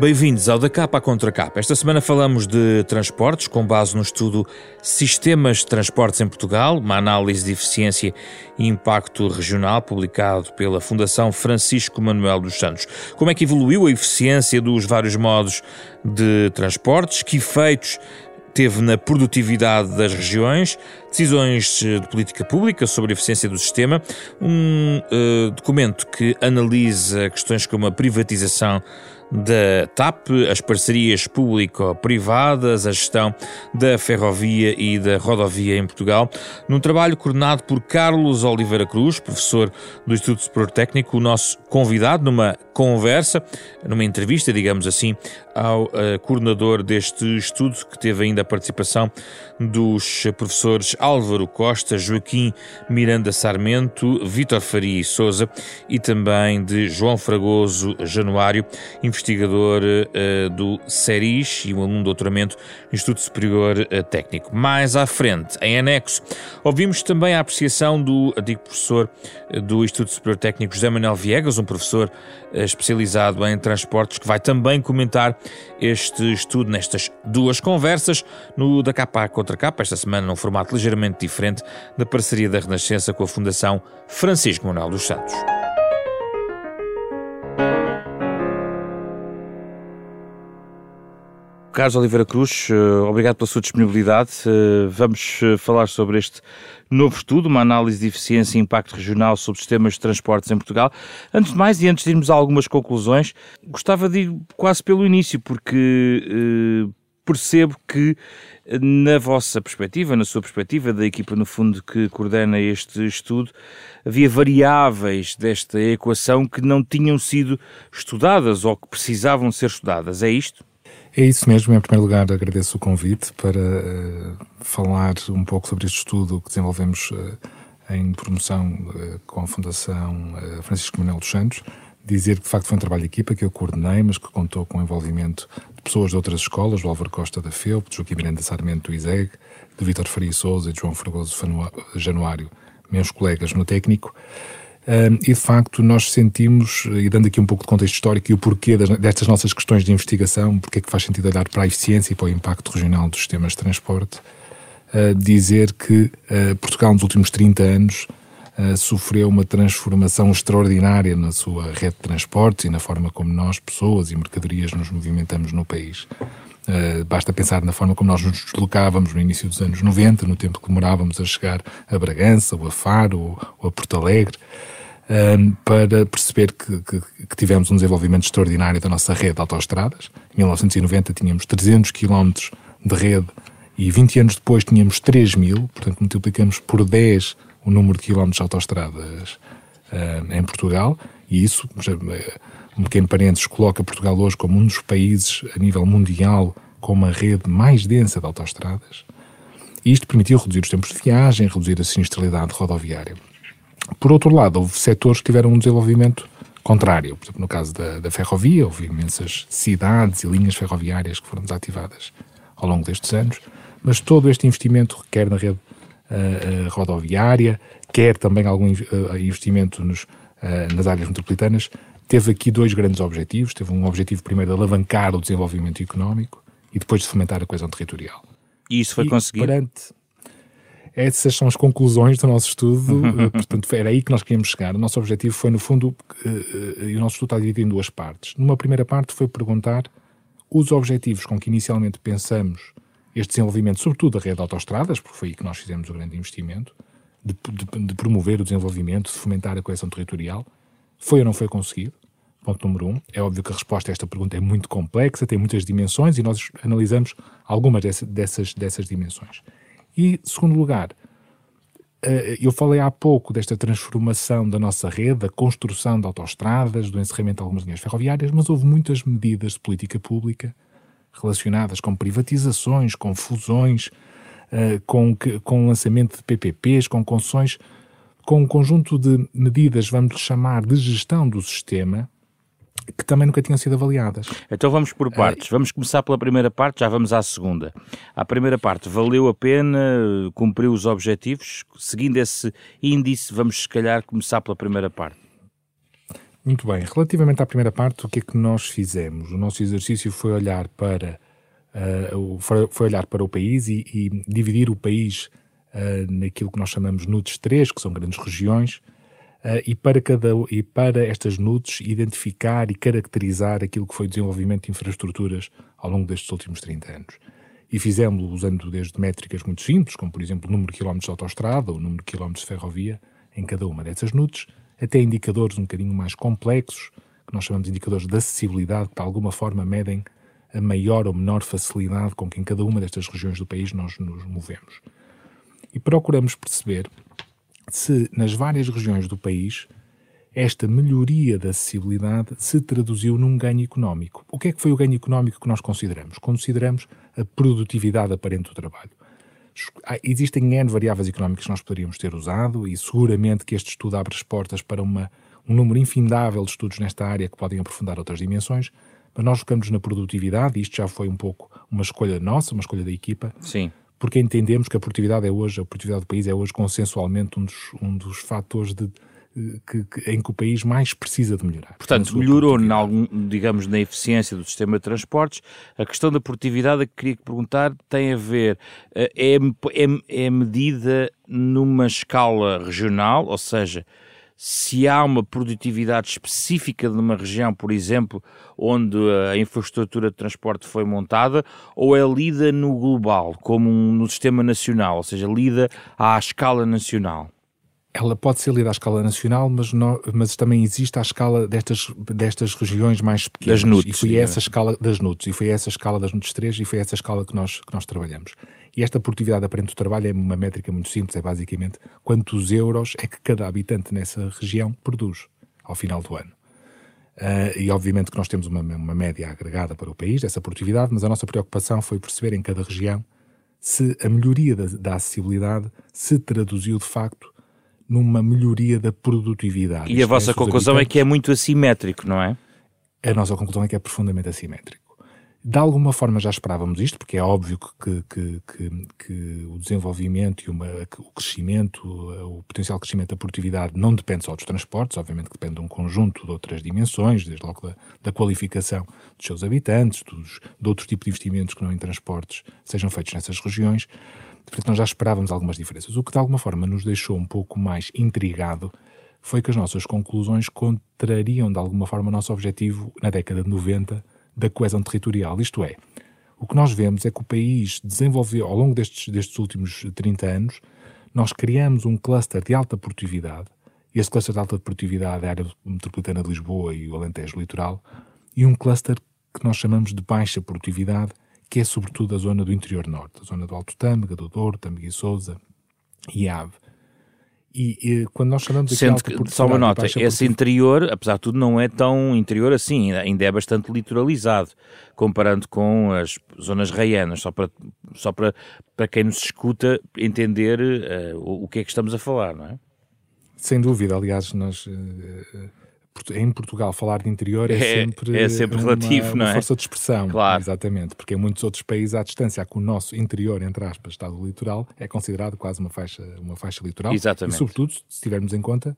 Bem-vindos ao Da Capa à Contra Capa. Esta semana falamos de transportes, com base no estudo Sistemas de Transportes em Portugal, uma análise de eficiência e impacto regional, publicado pela Fundação Francisco Manuel dos Santos. Como é que evoluiu a eficiência dos vários modos de transportes? Que efeitos teve na produtividade das regiões, decisões de política pública sobre a eficiência do sistema, um uh, documento que analisa questões como a privatização da TAP, as parcerias público-privadas, a gestão da ferrovia e da rodovia em Portugal, num trabalho coordenado por Carlos Oliveira Cruz, professor do Instituto Superior Técnico, o nosso convidado numa conversa, numa entrevista, digamos assim, ao uh, coordenador deste estudo, que teve ainda a participação dos professores Álvaro Costa, Joaquim Miranda Sarmento, Vítor Faria e Souza e também de João Fragoso Januário, investigador uh, do CERIS e um aluno de doutoramento no Instituto Superior uh, Técnico. Mais à frente, em anexo, ouvimos também a apreciação do antigo professor do Instituto Superior Técnico José Manuel Viegas, um professor especializado em transportes, que vai também comentar este estudo nestas duas conversas, no da capa contra capa, esta semana num formato ligeiramente diferente da parceria da Renascença com a Fundação Francisco Manuel dos Santos. Carlos Oliveira Cruz, eh, obrigado pela sua disponibilidade. Eh, vamos eh, falar sobre este novo estudo, uma análise de eficiência e impacto regional sobre sistemas de transportes em Portugal. Antes de mais, e antes de irmos a algumas conclusões, gostava de ir quase pelo início, porque percebo que na vossa perspectiva, na sua perspectiva, da equipa no fundo que coordena este estudo, havia variáveis desta equação que não tinham sido estudadas ou que precisavam ser estudadas. É isto? É isso mesmo. Em primeiro lugar, agradeço o convite para uh, falar um pouco sobre este estudo que desenvolvemos uh, em promoção uh, com a Fundação Francisco Manuel dos Santos. Dizer que de facto foi um trabalho de equipa que eu coordenei, mas que contou com o envolvimento de pessoas de outras escolas, do Álvaro Costa da FEUP, de Joaquim Miranda Sarmento do ISEG, de Vítor Faria Souza e de João Fragoso Januário, meus colegas no técnico e de facto nós sentimos, e dando aqui um pouco de contexto histórico e o porquê das, destas nossas questões de investigação, porque é que faz sentido olhar para a eficiência e para o impacto regional dos sistemas de transporte, uh, dizer que uh, Portugal nos últimos 30 anos uh, sofreu uma transformação extraordinária na sua rede de transportes e na forma como nós, pessoas e mercadorias, nos movimentamos no país. Uh, basta pensar na forma como nós nos deslocávamos no início dos anos 90, no tempo que demorávamos a chegar a Bragança, ou a Faro, ou, ou a Porto Alegre, uh, para perceber que, que, que, tivemos um desenvolvimento extraordinário da nossa rede de autoestradas. Em 1990 tínhamos 300 km de rede e 20 anos depois tínhamos 3 mil, portanto multiplicamos por 10 o número de quilómetros de autoestradas uh, em Portugal, e isso um pequeno parênteses, coloca Portugal hoje como um dos países a nível mundial com uma rede mais densa de autoestradas. E isto permitiu reduzir os tempos de viagem, reduzir a sinistralidade rodoviária. Por outro lado, houve setores que tiveram um desenvolvimento contrário. Por exemplo, no caso da, da ferrovia, houve imensas cidades e linhas ferroviárias que foram desativadas ao longo destes anos, mas todo este investimento requer na rede uh, rodoviária, quer também algum uh, investimento nos, nas áreas metropolitanas, teve aqui dois grandes objetivos. Teve um objetivo primeiro de alavancar o desenvolvimento económico e depois de fomentar a coesão territorial. E isso foi e conseguido? Perante, essas são as conclusões do nosso estudo, eh, portanto, era aí que nós queríamos chegar. O nosso objetivo foi, no fundo, uh, e o nosso estudo está dividido em duas partes. Numa primeira parte foi perguntar os objetivos com que inicialmente pensamos este desenvolvimento, sobretudo da rede de autoestradas, porque foi aí que nós fizemos o grande investimento, de, de, de promover o desenvolvimento, de fomentar a coesão territorial, foi ou não foi conseguido? Ponto número um. É óbvio que a resposta a esta pergunta é muito complexa, tem muitas dimensões e nós analisamos algumas dessas, dessas, dimensões. E, segundo lugar, eh, eu falei há pouco desta transformação da nossa rede, da construção de autoestradas, do encerramento de algumas linhas ferroviárias, mas houve muitas medidas de política pública relacionadas com privatizações, com fusões, eh, com, com lançamento de PPPs, com concessões, com um conjunto de medidas, vamos chamar, de gestão do sistema, que também nunca tinham sido avaliadas. Então vamos por partes. É... Vamos começar pela primeira parte, já vamos à segunda. A primeira parte, valeu a pena, cumpriu os objetivos? Seguindo esse índice, vamos se calhar começar pela primeira parte. Muito bem. Relativamente à primeira parte, o que é que nós fizemos? O nosso exercício foi olhar para, uh, foi olhar para o país e, e dividir o país uh, naquilo que nós chamamos NUTS 3, que são grandes regiões, uh, e, para cada, e para estas NUTS identificar e caracterizar aquilo que foi o desenvolvimento de infraestruturas ao longo destes últimos 30 anos. E fizemos-lo usando desde métricas muito simples, como por exemplo o número de quilómetros de autostrada ou o número de quilómetros de ferrovia em cada uma dessas NUTS, até indicadores um bocadinho mais complexos, que nós chamamos de indicadores de acessibilidade, que de alguma forma medem a maior ou menor facilidade com que em cada uma destas regiões do país nós nos movemos. E procuramos perceber se nas várias regiões do país esta melhoria da acessibilidade se traduziu num ganho económico. O que é que foi o ganho económico que nós consideramos? Consideramos a produtividade aparente do trabalho. Existem N variáveis económicas que nós poderíamos ter usado e seguramente que este estudo abre as portas para uma, um número infindável de estudos nesta área que podem aprofundar outras dimensões, nós focamos na produtividade isto já foi um pouco uma escolha nossa, uma escolha da equipa. Sim. Porque entendemos que a produtividade é hoje, a produtividade do país é hoje consensualmente um dos, um dos fatores de, que, que, em que o país mais precisa de melhorar. Portanto, melhorou, na algum, digamos, na eficiência do sistema de transportes. A questão da produtividade, que queria perguntar, tem a ver, eh, é, é, é medida numa escala regional, ou seja, se há uma produtividade específica de uma região, por exemplo, onde a infraestrutura de transporte foi montada, ou é lida no global, como no sistema nacional, ou seja, lida à escala nacional? ela pode ser lida à escala nacional, mas, não, mas também existe à escala destas, destas regiões mais pequenas. Das NUTS. E foi essa escala das NUTS, e foi essa escala das NUTS 3, e foi essa escala que nós, que nós trabalhamos. E esta produtividade aparente do trabalho é uma métrica muito simples, é basicamente quantos euros é que cada habitante nessa região produz ao final do ano. Uh, e obviamente que nós temos uma, uma média agregada para o país dessa produtividade, mas a nossa preocupação foi perceber em cada região se a melhoria da, da acessibilidade se traduziu de facto numa melhoria da produtividade. E a vossa conclusão é que é muito assimétrico, não é? A nossa conclusão é que é profundamente assimétrico. De alguma forma já esperávamos isto, porque é óbvio que, que, que, que o desenvolvimento e uma, o crescimento, o potencial crescimento da produtividade não depende só dos transportes, obviamente que depende de um conjunto de outras dimensões, desde logo da, da qualificação dos seus habitantes, dos, de outros tipos de investimentos que não em transportes sejam feitos nessas regiões. Portanto, nós já esperávamos algumas diferenças. O que de alguma forma nos deixou um pouco mais intrigado foi que as nossas conclusões contrariam de alguma forma o nosso objetivo na década de 90 da coesão territorial. Isto é, o que nós vemos é que o país desenvolveu, ao longo destes, destes últimos 30 anos, nós criamos um cluster de alta produtividade, e esse cluster de alta produtividade é a área metropolitana de Lisboa e o Alentejo Litoral, e um cluster que nós chamamos de baixa produtividade, que é sobretudo a zona do interior norte, a zona do Alto Tâmega, do Douro, Tâmega e Sousa e Ave. E, e, quando nós chamamos Sendo que, só uma nota, esse interior, apesar de tudo, não é tão interior assim, ainda é bastante litoralizado, comparando com as zonas raianas, só para, só para, para quem nos escuta entender uh, o, o, que é que estamos a falar, não é? Sem dúvida, aliás, nós uh, em Portugal falar de interior é, é sempre, é sempre relativo, uma, não é? força de expressão. Claro. Exatamente, porque em muitos outros países à distância que o nosso interior, entre aspas, estado litoral, é considerado quase uma faixa, uma faixa litoral. Exatamente. E sobretudo, se tivermos em conta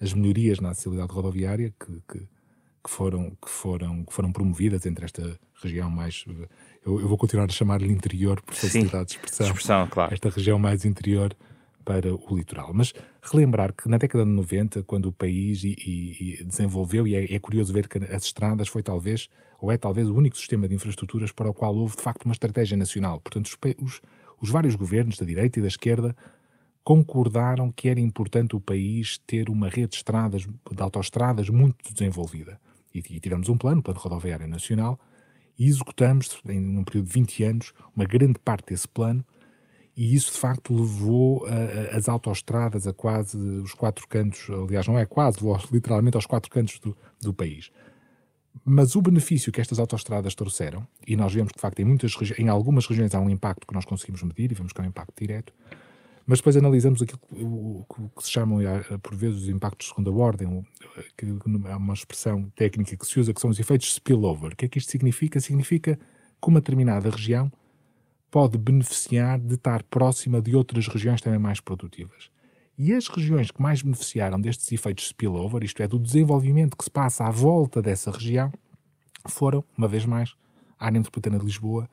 as melhorias na acessibilidade rodoviária que, que, que, foram, que, foram, que foram promovidas entre esta região mais... Eu, eu vou continuar a chamar-lhe interior por facilidade Sim, de expressão. expressão claro. Esta região mais interior para o litoral. Mas relembrar que na década de 90, quando o país e, e, e desenvolveu, e é, é, curioso ver que as estradas foi talvez, ou é talvez o único sistema de infraestruturas para o qual houve de facto uma estratégia nacional. Portanto, os, os, os vários governos da direita e da esquerda concordaram que era importante o país ter uma rede de estradas, de autoestradas muito desenvolvida. E, e tivemos um plano, o Plano Rodoviário Nacional, e executamos, em um período de 20 anos, uma grande parte desse plano, e isso de facto levou as autoestradas a quase os quatro cantos, aliás, não é quase, levou literalmente aos quatro cantos do, do país. Mas o benefício que estas autoestradas trouxeram, e nós vemos que de facto em, muitas, em algumas regiões há um impacto que nós conseguimos medir e vemos que é um impacto direto, mas depois analisamos aquilo que, que se chamam por vezes os impactos de segunda ordem, que é uma expressão técnica que se usa, que são os efeitos spillover. O que é que isto significa? Significa que uma determinada região pode beneficiar de estar próxima de outras regiões também mais produtivas. E as regiões que mais beneficiaram destes efeitos spillover, isto é, do desenvolvimento que se passa à volta dessa região, foram, uma vez mais, a área metropolitana de Lisboa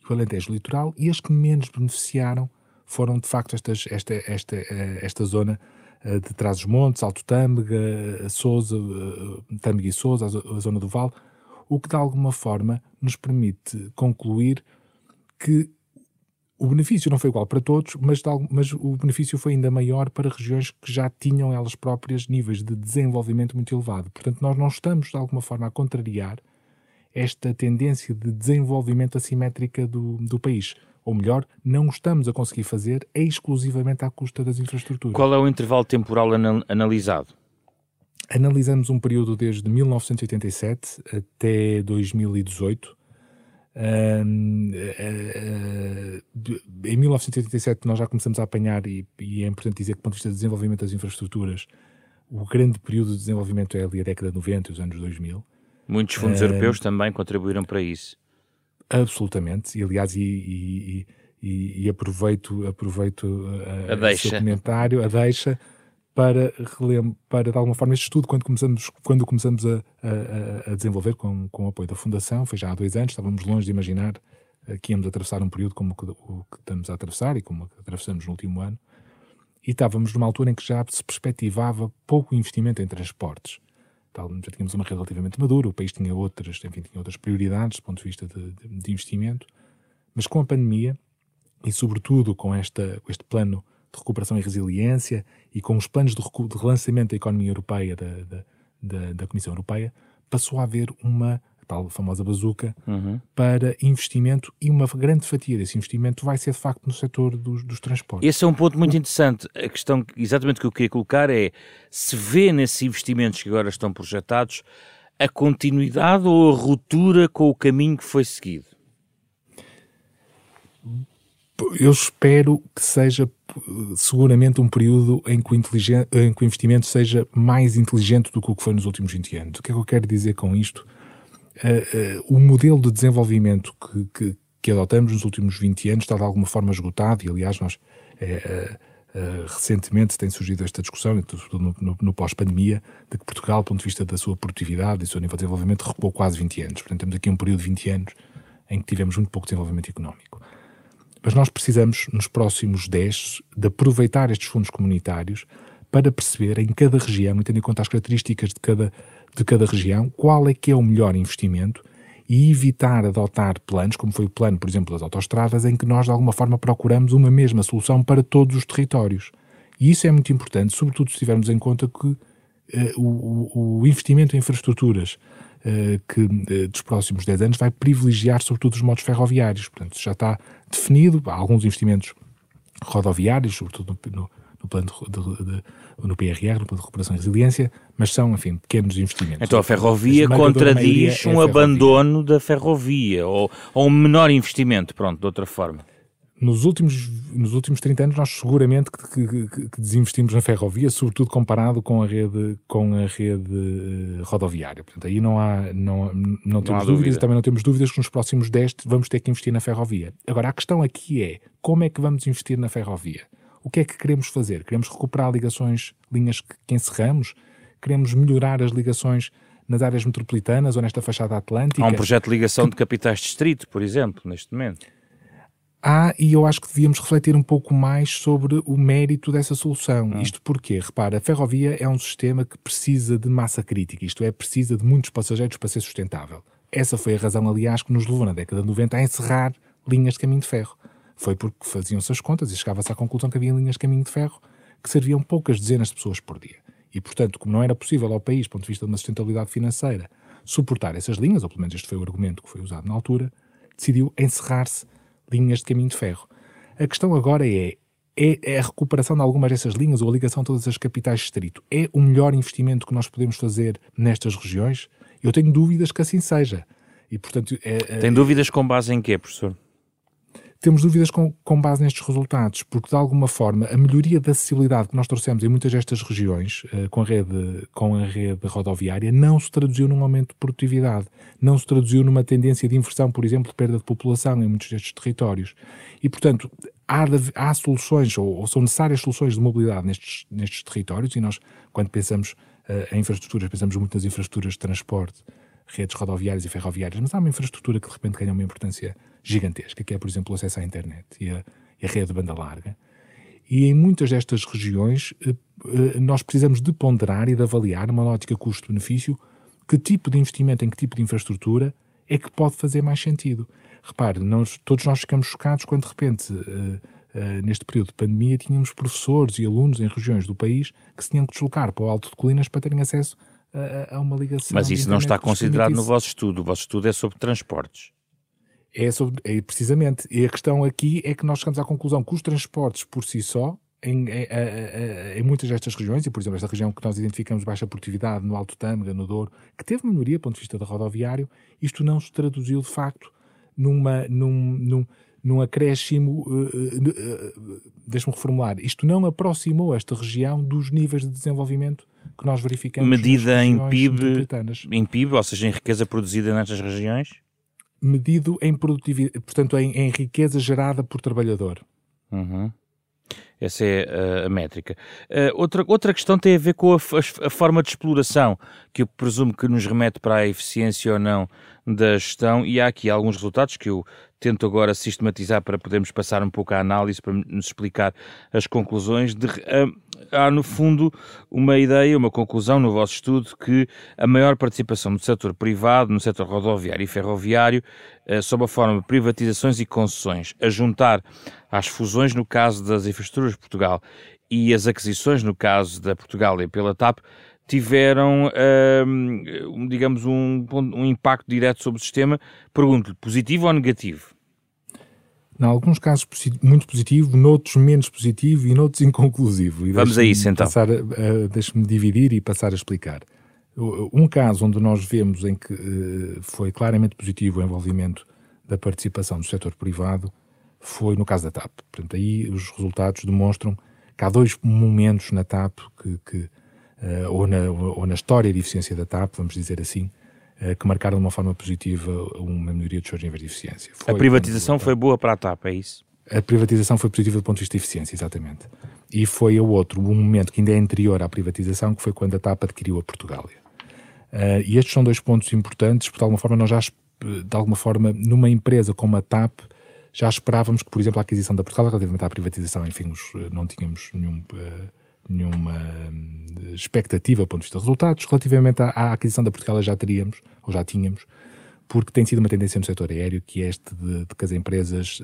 e o Alentejo Litoral, e as que menos beneficiaram foram, de facto, estas, esta, esta, eh, esta zona eh, de Trás-os-Montes, Alto Tâmega, Sousa, Tâmega e Sousa, a zona do Vale, o que de alguma forma nos permite concluir que o benefício não foi igual para todos, mas, mas, o benefício foi ainda maior para regiões que já tinham elas próprias níveis de desenvolvimento muito elevado. Portanto, nós não estamos de alguma forma a contrariar esta tendência de desenvolvimento assimétrica do, do país. Ou melhor, não estamos a conseguir fazer exclusivamente à custa das infraestruturas. Qual é o intervalo temporal anal analisado? Analisamos um período desde 1987 até 2018 Uh, em 1987 nós já começamos a apanhar, e, e, é importante dizer que do ponto de vista de desenvolvimento das infraestruturas, o grande período de desenvolvimento é ali a década de 90 e os anos 2000. Muitos fundos europeus também contribuíram para isso. Absolutamente, e aliás, e, e, e aproveito, aproveito a, a deixa. o seu comentário, a deixa, para, para de alguma forma este estudo, quando começamos, quando começamos a, a, a, desenvolver com, com o apoio da Fundação, foi já há dois anos, estávamos longe de imaginar eh, que íamos atravessar um período como o que estamos a atravessar e como atravessamos no último ano, e estávamos numa altura em que já se perspectivava pouco investimento em transportes. Já tínhamos uma rede relativamente madura, o país tinha outras, enfim, tinha outras prioridades do ponto de vista de, de, de investimento, mas com a pandemia e sobretudo com, esta, com este plano de recuperação e resiliência e com os planos de, de relançamento da economia europeia da, da, da, da, Comissão Europeia, passou a haver uma tal famosa bazuca uhum. para investimento e uma grande fatia desse investimento vai ser de facto no setor dos, dos transportes. Esse é um ponto muito interessante. A questão exatamente que eu queria colocar é se vê nesses investimentos que agora estão projetados a continuidade ou a ruptura com o caminho que foi seguido? Eu espero que seja seguramente um período em que, o em que o investimento seja mais inteligente do que o que foi nos últimos 20 anos. O que é que eu quero dizer com isto? Uh, uh, o modelo de desenvolvimento que, que, que, adotamos nos últimos 20 anos está de alguma forma esgotado e, aliás, nós uh, recentemente tem surgido esta discussão, no, no, no pós-pandemia, de que Portugal, do ponto de vista da sua produtividade e do seu nível de desenvolvimento, recuou quase 20 anos. Portanto, temos aqui um período de 20 anos em que tivemos muito pouco desenvolvimento económico. Mas nós precisamos, nos próximos 10, de aproveitar estes fundos comunitários para perceber em cada região, e tendo em conta as características de cada, de cada região, qual é que é o melhor investimento e evitar adotar planos, como foi o plano, por exemplo, das autoestradas, em que nós, de alguma forma, procuramos uma mesma solução para todos os territórios. E isso é muito importante, sobretudo se tivermos em conta que uh, o, o, investimento em infraestruturas que uh, dos próximos 10 anos vai privilegiar, sobretudo, os modos ferroviários. Portanto, já está definido, há alguns investimentos rodoviários, sobretudo no, no, no plano de, de, de, no PRR, no plano de recuperação e resiliência, mas são, enfim, pequenos investimentos. Então a ferrovia contradiz é um abandono da ferrovia, ou, ou um menor investimento, pronto, de outra forma nos últimos, nos últimos 30 anos nós seguramente que, que, que, desinvestimos na ferrovia, sobretudo comparado com a rede, com a rede uh, rodoviária. Portanto, aí não há, não, não temos não dúvidas e também não temos dúvidas que nos próximos 10 vamos ter que investir na ferrovia. Agora, a questão aqui é como é que vamos investir na ferrovia? O que é que queremos fazer? Queremos recuperar ligações, linhas que, que encerramos? Queremos melhorar as ligações nas áreas metropolitanas ou nesta fachada atlântica? Há um projeto de ligação de capitais distrito, por exemplo, neste momento há, e eu acho que devíamos refletir um pouco mais sobre o mérito dessa solução. Hum. Isto porque, repara, a ferrovia é um sistema que precisa de massa crítica, isto é, precisa de muitos passageiros para ser sustentável. Essa foi a razão, aliás, que nos levou na década de 90 a encerrar linhas de caminho de ferro. Foi porque faziam-se as contas e chegava-se à conclusão que havia linhas de caminho de ferro que serviam poucas dezenas de pessoas por dia. E, portanto, como não era possível ao país, do ponto de vista de uma sustentabilidade financeira, suportar essas linhas, ou pelo menos este foi o argumento que foi usado na altura, decidiu encerrar-se linhas de caminho de ferro. A questão agora é, é, é, a recuperação de algumas dessas linhas ou a ligação de todas as capitais de distrito. É o melhor investimento que nós podemos fazer nestas regiões? Eu tenho dúvidas que assim seja. E, portanto, é, é Tem dúvidas com base em quê, professor? Temos dúvidas com, com base nestes resultados, porque de alguma forma a melhoria da acessibilidade que nós trouxemos em muitas destas regiões uh, com, a rede, com a rede rodoviária não se traduziu num aumento de produtividade, não se traduziu numa tendência de inversão, por exemplo, de perda de população em muitos destes territórios. E, portanto, há, há soluções, ou, ou, são necessárias soluções de mobilidade nestes, nestes territórios, e nós, quando pensamos uh, em infraestruturas, pensamos muito nas infraestruturas de transporte, redes rodoviárias e ferroviárias, mas há uma infraestrutura que de repente ganha uma importância gigantesca, que é, por exemplo, o acesso à internet e a, e a rede de banda larga. E em muitas destas regiões, uh, uh, nós precisamos de ponderar e de avaliar, numa lógica custo-benefício, que tipo de investimento em que tipo de infraestrutura é que pode fazer mais sentido. Repare, nós, todos nós ficamos chocados quando de repente, uh, neste período de pandemia, tínhamos professores e alunos em regiões do país que se tinham que deslocar para o Alto de Colinas para terem acesso a, a uma ligação. Mas isso não está considerado no vosso estudo. O vosso estudo é sobre transportes. É, sobre, é precisamente. E a questão aqui é que nós chegamos à conclusão que os transportes por si só em, em, em, muitas destas regiões, e por exemplo, esta região que nós identificamos baixa produtividade, no Alto Tâmega, no Douro, que teve melhoria do ponto de vista da rodoviário, isto não se traduziu de facto numa, num, num, num acréscimo. Uh, uh, uh, Deixa-me reformular. Isto não aproximou esta região dos níveis de desenvolvimento que nós verificamos. Medida em PIB, em PIB, ou seja, em riqueza produzida nestas regiões? Medido em produtividade, portanto, em, em riqueza gerada por trabalhador. Uhum. Essa é uh, a métrica. Uh, outra, outra questão tem a ver com a, a, a, forma de exploração, que eu presumo que nos remete para a eficiência ou não da gestão, e há aqui alguns resultados que eu tento agora sistematizar para podermos passar um pouco à análise, para nos explicar as conclusões. De, uh, há, no fundo, uma ideia, uma conclusão no vosso estudo que a maior participação do setor privado, no setor rodoviário e ferroviário, uh, sob a forma de privatizações e concessões, a juntar às fusões no caso das infraestruturas de Portugal e as aquisições no caso da Portugal e pela TAP, tiveram, um, digamos, um, um impacto direto sobre o sistema. Pergunto-lhe, positivo ou negativo? Em alguns casos muito positivo, noutros menos positivo e noutros inconclusivo. E Vamos a isso então. Deixe-me dividir e passar a explicar. Um caso onde nós vemos em que uh, foi claramente positivo o envolvimento da participação do setor privado foi no caso da TAP. Portanto, aí os resultados demonstram que há dois momentos na TAP que, que ou, na, ou na história de eficiência da TAP, vamos dizer assim, uh, que marcaram de uma forma positiva uma melhoria dos seus níveis de eficiência. Foi, a privatização foi boa para a TAP, é isso? A privatização foi positiva do ponto de vista de eficiência, exatamente. E foi o outro, um momento que ainda é anterior à privatização, que foi quando a TAP adquiriu a Portugália. Uh, e estes são dois pontos importantes, porque de alguma forma nós já, de alguma forma, numa empresa como a TAP, já esperávamos que, por exemplo, a aquisição da Portugal, relativamente à privatização, enfim, não tínhamos nenhum nenhuma hum, expectativa do ponto de vista de resultados. Relativamente à, à aquisição da Portugal já teríamos, ou já tínhamos, porque tem sido uma tendência no setor aéreo que é este de, de que as empresas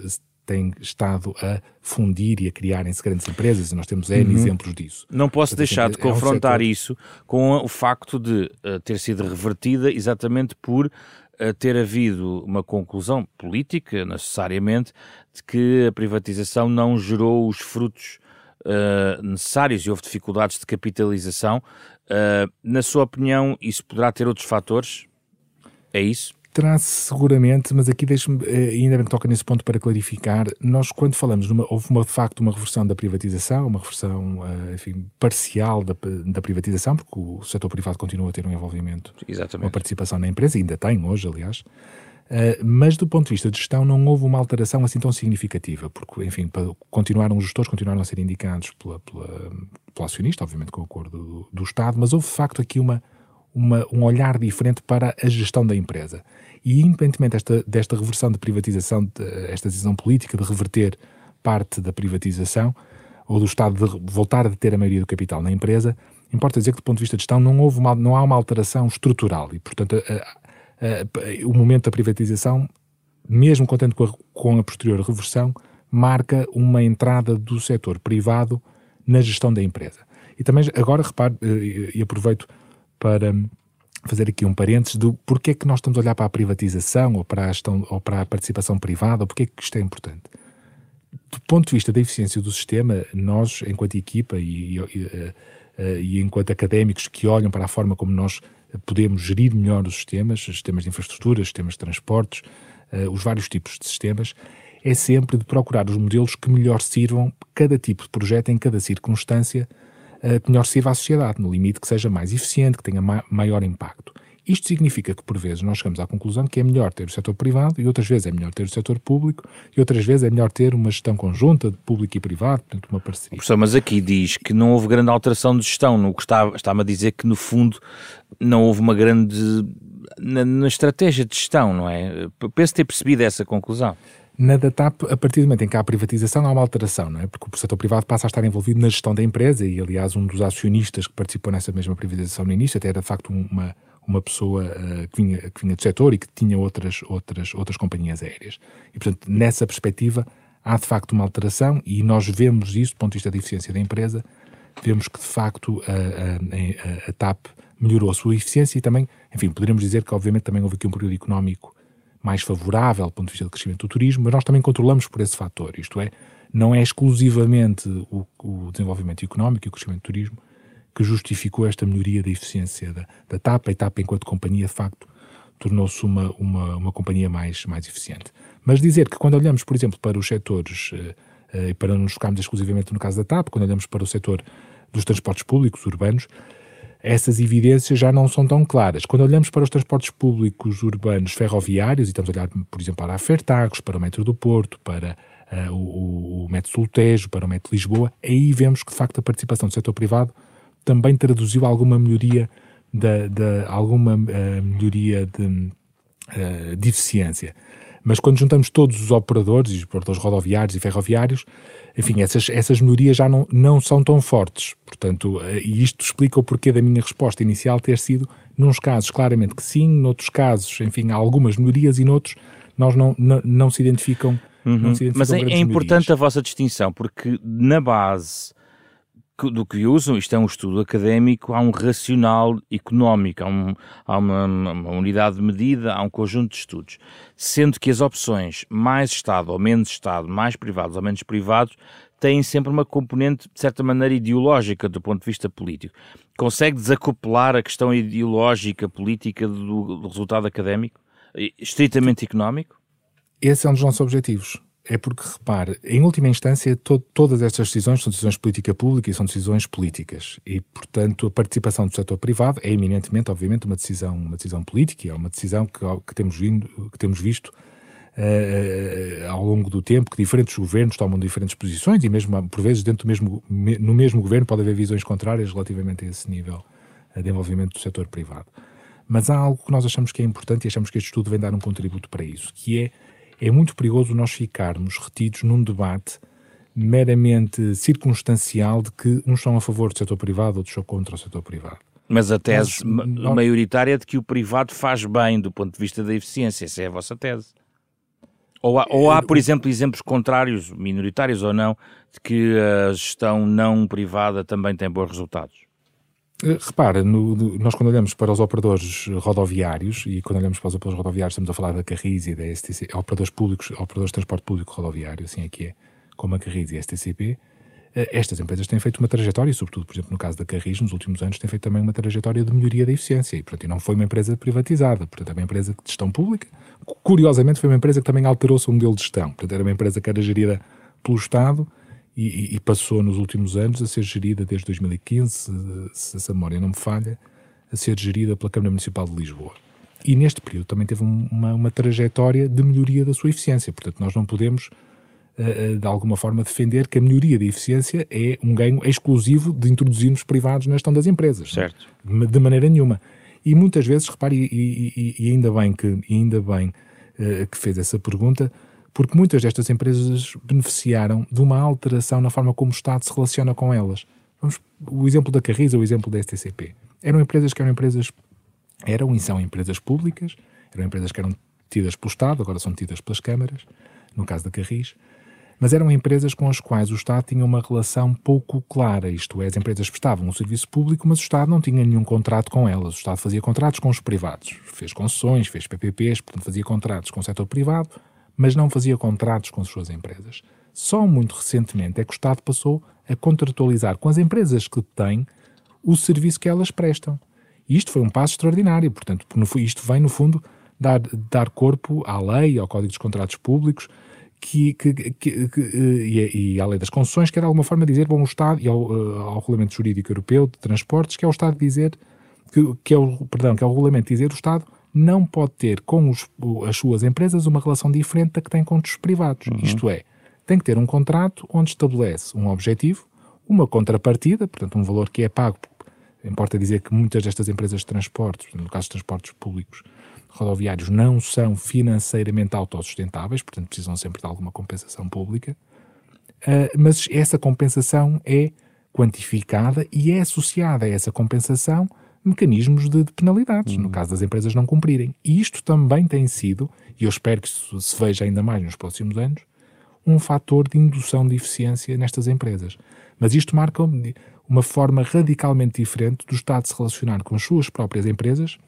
têm estado a fundir e a criarem-se grandes empresas, e nós temos N uhum. exemplos disso. Não posso deixar de confrontar é um isso com o facto de uh, ter sido revertida exatamente por uh, ter havido uma conclusão política, necessariamente, de que a privatização não gerou os frutos uh, necessários e houve dificuldades de capitalização. Uh, na sua opinião, isso poderá ter outros fatores? É isso? Terá seguramente, mas aqui deixe-me, eh, ainda bem que toca nesse ponto para clarificar, nós quando falamos, numa, houve uma, de facto uma reversão da privatização, uma reversão, enfim, parcial da, da privatização, porque o setor privado continua a ter um envolvimento, Exatamente. uma participação na empresa, ainda tem hoje, aliás, Uh, mas do ponto de vista de gestão não houve uma alteração assim tão significativa, porque, enfim, continuaram os gestores continuaram a ser indicados pela, pela, pelo acionista, obviamente com o acordo do, do, Estado, mas houve de facto aqui uma, uma, um olhar diferente para a gestão da empresa. E independentemente desta, desta reversão de privatização, de, esta decisão política de reverter parte da privatização, ou do Estado de voltar a ter a maioria do capital na empresa, importa dizer que do ponto de vista de gestão não, houve uma, não há uma alteração estrutural e, portanto, a, o momento da privatização, mesmo contente com a, com a posterior reversão, marca uma entrada do setor privado na gestão da empresa. E também, agora repare, uh, e aproveito para fazer aqui um parênteses do porquê é que nós estamos a olhar para a privatização ou para a, gestão, ou para a participação privada, porquê é que isto é importante. Do ponto de vista da eficiência do sistema, nós, enquanto equipa e, e, e, eh, e enquanto académicos que olham para a forma como nós podemos gerir melhor os sistemas, sistemas de infraestrutura, sistemas de transportes, uh, os vários tipos de sistemas, é sempre de procurar os modelos que melhor sirvam cada tipo de projeto em cada circunstância, uh, que melhor sirva à sociedade, no limite que seja mais eficiente, que tenha ma maior impacto. Isto significa que, por vezes, nós chegamos à conclusão que é melhor ter o setor privado e outras vezes é melhor ter o setor público e outras vezes é melhor ter uma gestão conjunta de público e privado, portanto, uma parceria. Professor, mas aqui diz que não houve grande alteração de gestão, no que está, está-me a dizer que, no fundo, não houve uma grande. na, na estratégia de gestão, não é? Penso ter percebido essa conclusão. Na DATAP, a partir do momento em que há a privatização, há uma alteração, não é? Porque o setor privado passa a estar envolvido na gestão da empresa e, aliás, um dos acionistas que participou nessa mesma privatização no início até era, de facto, uma, uma pessoa uh, que, vinha, que vinha do setor e que tinha outras, outras, outras companhias aéreas. E, portanto, nessa perspectiva, há, de facto, uma alteração e nós vemos isso, do ponto de vista da eficiência da empresa, vemos que, de facto, a, a, a, a TAP melhorou a sua eficiência e também, enfim, poderíamos dizer que, obviamente, também houve aqui um período económico mais favorável do ponto de vista do crescimento do turismo, mas nós também controlamos por esse fator, isto é, não é exclusivamente o, o desenvolvimento económico e o crescimento do turismo que justificou esta melhoria da eficiência da, da TAP. A TAP, enquanto companhia, de facto, tornou-se uma, uma, uma companhia mais, mais eficiente. Mas dizer que quando olhamos, por exemplo, para os setores, eh, eh, e para não nos focarmos exclusivamente no caso da TAP, quando olhamos para o setor dos transportes públicos urbanos, essas evidências já não são tão claras. Quando olhamos para os transportes públicos urbanos ferroviários, e estamos a olhar, por exemplo, para a Fertagos, para o Metro do Porto, para uh, o, o Metro Sultejo, para o Metro Lisboa, aí vemos que, de facto, a participação do setor privado também traduziu alguma melhoria, de alguma uh, melhoria de, uh, de eficiência. Mas quando juntamos todos os operadores, os operadores rodoviários e ferroviários, enfim, essas, essas melhorias já não, não são tão fortes. Portanto, eh, e isto explica o porquê da minha resposta inicial ter sido, nos casos, claramente que sim, noutros casos, enfim, há algumas melhorias e noutros nós não, não, não se identificam. Uhum. Não se identificam Mas é, é importante melhorias. a vossa distinção, porque na base do que usam, isto é um estudo académico, há um racional económico, há, um, há uma, uma, unidade de medida, há um conjunto de estudos. Sendo que as opções mais Estado ou menos Estado, mais privados ou menos privados, têm sempre uma componente, de certa maneira, ideológica do ponto de vista político. Consegue desacoplar a questão ideológica, política do, do resultado académico? Estritamente económico? Esse é um dos nossos objetivos é porque, repare, em última instância, to todas estas decisões são decisões de política pública e são decisões políticas. E, portanto, a participação do setor privado é eminentemente, obviamente, uma decisão, uma decisão política, é uma decisão que, que, temos, vindo, que temos visto uh, ao longo do tempo, que diferentes governos tomam diferentes posições e mesmo, por vezes, dentro do mesmo, no mesmo governo pode haver visões contrárias relativamente a esse nível de envolvimento do setor privado. Mas há algo que nós achamos que é importante e achamos que este estudo vem dar um contributo para isso, que é é muito perigoso nós ficarmos retidos num debate meramente circunstancial de que uns são a favor do setor privado, outros são contra o setor privado. Mas a tese nós, nós... maioritária é de que o privado faz bem do ponto de vista da eficiência, essa é a vossa tese. Ou há, ou há, por exemplo, exemplos contrários, minoritários ou não, de que a gestão não privada também tem bons resultados? Eh, repara, no, nós quando olhamos para os operadores rodoviários, e quando olhamos para os operadores rodoviários estamos a falar da Carris e da STC, operadores públicos, operadores de transporte público rodoviário, assim é que é, como a Carris e a STCP, eh, estas empresas têm feito uma trajetória, sobretudo, por exemplo, no caso da Carris, nos últimos anos, têm feito também uma trajetória de melhoria da eficiência, e portanto não foi uma empresa privatizada, portanto é uma empresa de gestão pública, curiosamente foi uma empresa que também alterou o seu modelo de gestão, portanto era uma empresa que era gerida pelo Estado, e, e, passou nos últimos anos a ser gerida desde 2015, se, essa memória não me falha, a ser gerida pela Câmara Municipal de Lisboa. E neste período também teve uma, uma trajetória de melhoria da sua eficiência. Portanto, nós não podemos, uh, uh, de alguma forma, defender que a melhoria da eficiência é um ganho exclusivo de introduzirmos privados na gestão das empresas. Certo. De maneira nenhuma. E muitas vezes, repare, e, e, e ainda bem, que, ainda bem uh, que fez essa pergunta, porque muitas destas empresas beneficiaram de uma alteração na forma como o Estado se relaciona com elas. Vamos, o exemplo da Carris ou o exemplo da STCP. Eram empresas que eram empresas, eram e são empresas públicas, eram empresas que eram tidas pelo Estado, agora são tidas pelas câmaras, no caso da Carris, mas eram empresas com as quais o Estado tinha uma relação pouco clara, isto é, as empresas prestavam um serviço público, mas o Estado não tinha nenhum contrato com elas. O Estado fazia contratos com os privados, fez concessões, fez PPPs, portanto fazia contratos com o setor privado, mas não fazia contratos com as suas empresas. Só muito recentemente é que o Estado passou a contratualizar com as empresas que têm o serviço que elas prestam. E isto foi um passo extraordinário, portanto, isto vem, no fundo, dar, dar corpo à lei, ao Código dos Contratos Públicos, que, que, que, que e, e, à lei das concessões, que é de alguma forma dizer, bom, o Estado, e ao, eh, ao Regulamento Jurídico Europeu de Transportes, que é o Estado dizer que, que, é o, perdão, que é o regulamento dizer o Estado não pode ter com os, as suas empresas uma relação diferente da que tem com os privados. Uhum. Isto é, tem que ter um contrato onde estabelece um objetivo, uma contrapartida, portanto, um valor que é pago. Importa dizer que muitas destas empresas de transportes, no caso de transportes públicos rodoviários, não são financeiramente autossustentáveis, portanto, precisam sempre de alguma compensação pública. Uh, mas essa compensação é quantificada e é associada a essa compensação mecanismos de, de penalidades, uhum. no caso das empresas não cumprirem. E isto também tem sido, e eu espero que isso se veja ainda mais nos próximos anos, um fator de indução de eficiência nestas empresas. Mas isto marca uma forma radicalmente diferente do Estado se relacionar com as suas próprias empresas,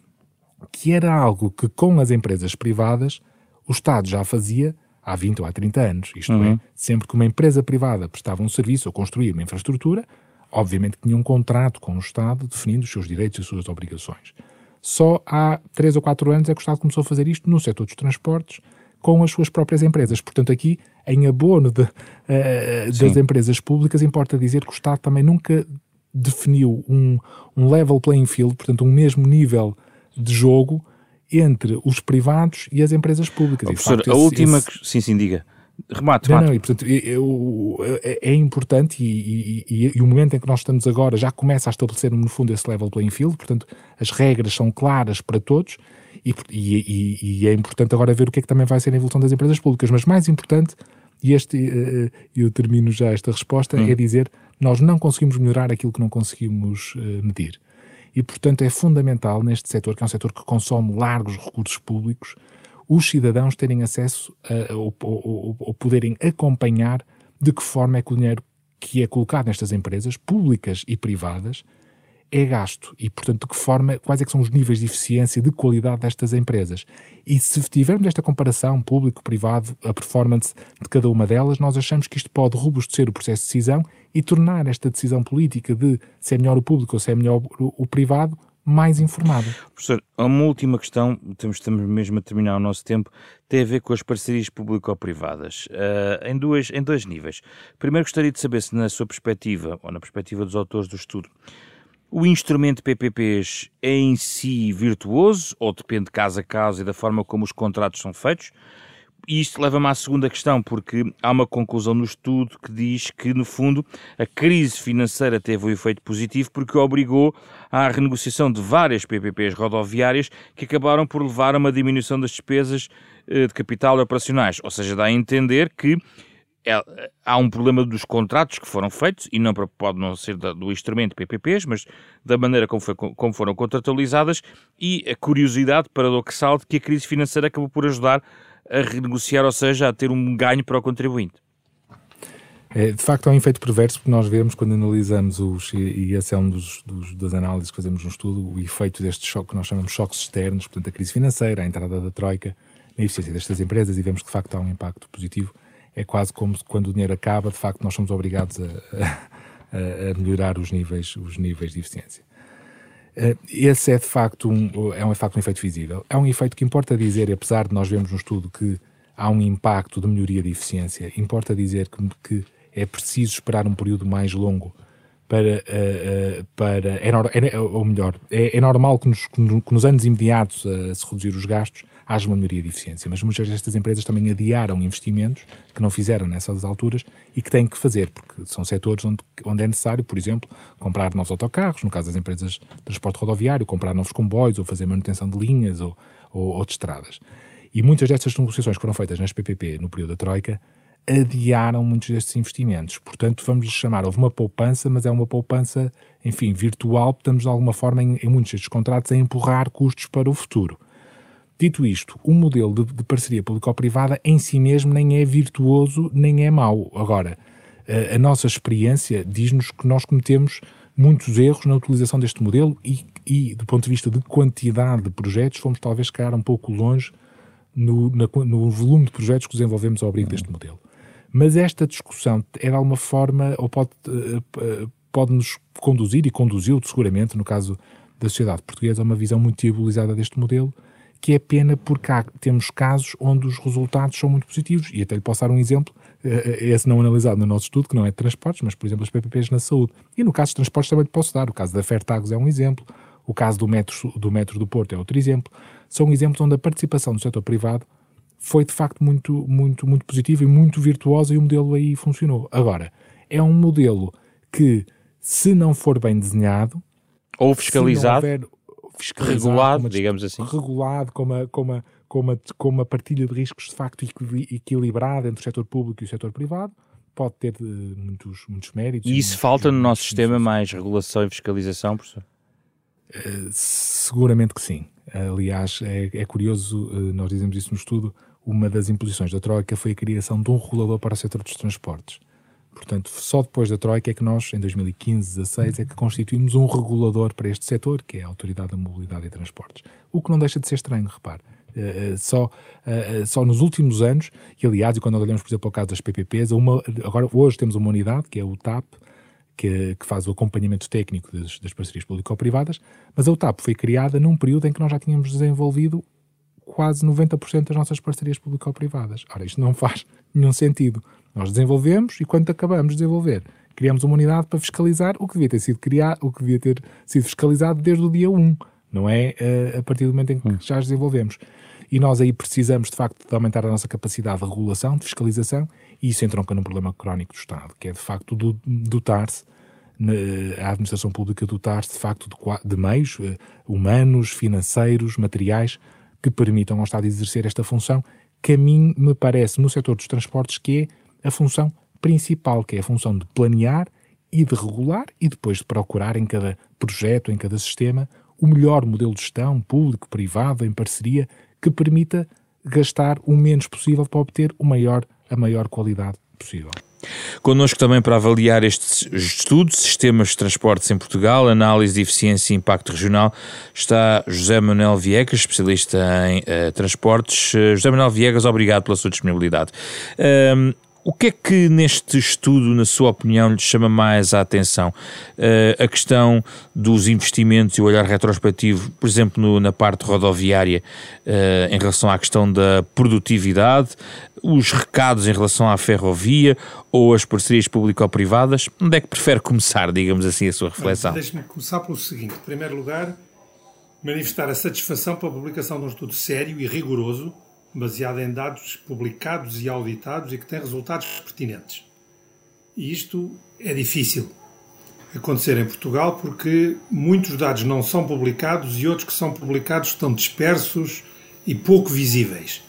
que era algo que com as empresas privadas o Estado já fazia há 20 ou há 30 anos. Isto uhum. é, sempre que uma empresa privada prestava um serviço ou construía uma infraestrutura, obviamente que tinha um contrato com o Estado definindo os seus direitos e as suas obrigações. Só há 3 ou 4 anos é que o Estado começou a fazer isto no setor dos transportes com as suas próprias empresas. Portanto, aqui, em abono de, uh, das empresas públicas, importa dizer que o Estado também nunca definiu um, um level playing field, portanto, um mesmo nível de jogo entre os privados e as empresas públicas. Oh, professor, facto, a esse, última... Esse... Sim, sim, diga. Remate. Não, não, e, portanto, eu, é, é importante e, e, e, o momento em que nós estamos agora já começa a estabelecer no fundo esse level playing field, portanto as regras são claras para todos e, é importante agora ver o que é que também vai ser a evolução das empresas públicas, mas mais importante, e este, uh, eu termino já esta resposta, hum. é dizer, nós não conseguimos melhorar aquilo que não conseguimos uh, medir. E, portanto, é fundamental neste setor, que é um setor que consome largos recursos públicos, os cidadãos terem acesso a, ou, ou, ou poderem acompanhar de que forma é que o dinheiro que é colocado nestas empresas, públicas e privadas, é gasto e, portanto, de que forma, quais é que são os níveis de eficiência, de qualidade destas empresas. E se tivermos esta comparação público-privado, a performance de cada uma delas, nós achamos que isto pode robustecer o processo de decisão e tornar esta decisão política de se é melhor o público ou se é melhor o privado mais informada. Professor, uma última questão, estamos mesmo a terminar o nosso tempo, tem a ver com as parcerias público-privadas, uh, em, duas, em dois níveis. Primeiro gostaria de saber se na sua perspectiva, ou na perspectiva dos autores do estudo, o instrumento PPPs é em si virtuoso ou depende caso a caso e da forma como os contratos são feitos? E isto leva-me à segunda questão, porque há uma conclusão no estudo que diz que, no fundo, a crise financeira teve um efeito positivo porque obrigou à renegociação de várias PPPs rodoviárias que acabaram por levar a uma diminuição das despesas eh, de capital operacionais. Ou seja, dá a entender que é, há um problema dos contratos que foram feitos, e não pode não ser do instrumento PPPs, mas da maneira como, foi, como foram contratualizadas, e a curiosidade paradoxal de que a crise financeira acabou por ajudar a renegociar, ou seja, a ter um ganho para o contribuinte. É, de facto, há um efeito perverso, porque nós vemos quando analisamos os, e, essa é um dos, dos, das análises que fazemos no estudo, o efeito deste choque que nós chamamos de choques externos, portanto, a crise financeira, a entrada da Troika, na eficiência destas empresas, e vemos que de facto há um impacto positivo é quase como quando o dinheiro acaba, de facto, nós somos obrigados a, a, a melhorar os níveis, os níveis de eficiência. Eh, esse é de facto um, é um, de facto um efeito visível. É um efeito que importa dizer, apesar de nós vermos no estudo que há um impacto de melhoria de eficiência, importa dizer que, que é preciso esperar um período mais longo para, uh, uh, para é, é, ou melhor, é, é normal que nos, que nos, anos imediatos uh, se reduzir os gastos haja uma melhoria de eficiência, mas muitas destas empresas também adiaram investimentos que não fizeram nessas alturas e que têm que fazer, porque são setores onde, onde é necessário, por exemplo, comprar novos autocarros, no caso das empresas de transporte rodoviário, comprar novos comboios ou fazer manutenção de linhas ou, ou, ou de estradas. E muitas destas negociações que foram feitas nas PPP no período da Troika adiaram muitos destes investimentos. Portanto, vamos lhe chamar, houve uma poupança, mas é uma poupança, enfim, virtual, estamos de alguma forma em, em muitos destes contratos a empurrar custos para o futuro. Dito isto, o modelo de, de parceria público-privada em si mesmo nem é virtuoso nem é mau. Agora, a, a nossa experiência diz-nos que nós cometemos muitos erros na utilização deste modelo e, e, do ponto de vista de quantidade de projetos, fomos talvez ficar um pouco longe no, na, no volume de projetos que desenvolvemos ao abrigo deste modelo. Mas esta discussão é de alguma forma, ou pode, eh, eh, pode nos conduzir, e conduziu seguramente, no caso da sociedade portuguesa, a uma visão muito diabolizada deste modelo, que é pena porque há, temos casos onde os resultados são muito positivos. E até lhe posso dar um exemplo, eh, esse não analisado no nosso estudo, que não é de transportes, mas, por exemplo, as PPPs na saúde. E no caso de transportes também lhe posso dar. O caso da Fertagos é um exemplo. O caso do metro, do metro do Porto é outro exemplo. São exemplos onde a participação do setor privado foi de facto muito, muito, muito positiva e muito virtuosa e o modelo aí funcionou. Agora, é um modelo que, se não for bem desenhado, ou fiscalizado, fiscalizado regulado, uma, digamos assim, regulado com uma, com, uma, com, uma, com uma partilha de riscos de facto equilibrada entre o setor público e o setor privado, pode ter uh, muitos, muitos méritos. E isso falta no nosso sistema mais regulação e fiscalização, professor? Uh, seguramente que sim. Aliás, é, é curioso, uh, nós dizemos isso no estudo, uma das imposições da Troika foi a criação de um regulador para o setor dos transportes. Portanto, só depois da Troika é que nós, em 2015, 2016, é que constituímos um regulador para este setor, que é a Autoridade da Mobilidade e Transportes. O que não deixa de ser estranho, repare. Uh, só, uh, só nos últimos anos, e aliás, e quando olhamos, por exemplo, o caso das PPPs, uma, agora hoje temos uma unidade, que é o TAP, que, que faz o acompanhamento técnico das, das parcerias público-privadas, mas a UTAP foi criada num período em que nós já tínhamos desenvolvido quase 90% das nossas parcerias público-privadas. Ora, isto não faz nenhum sentido. Nós desenvolvemos e quando acabamos de desenvolver, criamos uma unidade para fiscalizar o que devia ter sido criado, o que devia ter sido fiscalizado desde o dia 1, não é uh, a partir do momento em que hum. já desenvolvemos. E nós aí precisamos, de facto, de aumentar a nossa capacidade de regulação, de fiscalização, e isso entronca num problema crónico do Estado, que é, de facto, dotar-se a administração pública dotar-se de facto de, de meios uh, humanos, financeiros, materiais que permitam ao Estado exercer esta função, que a mim me parece, no setor dos transportes, que é a função principal, que é a função de planear e de regular e depois de procurar em cada projeto, em cada sistema, o melhor modelo de gestão, público, privado, em parceria, que permita gastar o menos possível para obter o maior, a maior qualidade possível. Connosco também para avaliar este estudo, Sistemas de Transportes em Portugal, Análise de Eficiência e Impacto Regional, está José Manuel Viegas, especialista em uh, transportes. Uh, José Manuel Viegas, obrigado pela sua disponibilidade. O que é que neste estudo, na sua opinião, lhe chama mais a atenção? Uh, a questão dos investimentos e o olhar retrospectivo, por exemplo, no, na parte rodoviária, uh, em relação à questão da produtividade, os recados em relação à ferrovia ou as parcerias público-privadas? Onde é que prefere começar, digamos assim, a sua reflexão? Deixe-me começar pelo seguinte: em primeiro lugar, manifestar a satisfação pela publicação de um estudo sério e rigoroso baseada em dados publicados e auditados e que tem resultados pertinentes. E isto é difícil acontecer em Portugal porque muitos dados não são publicados e outros que são publicados estão dispersos e pouco visíveis.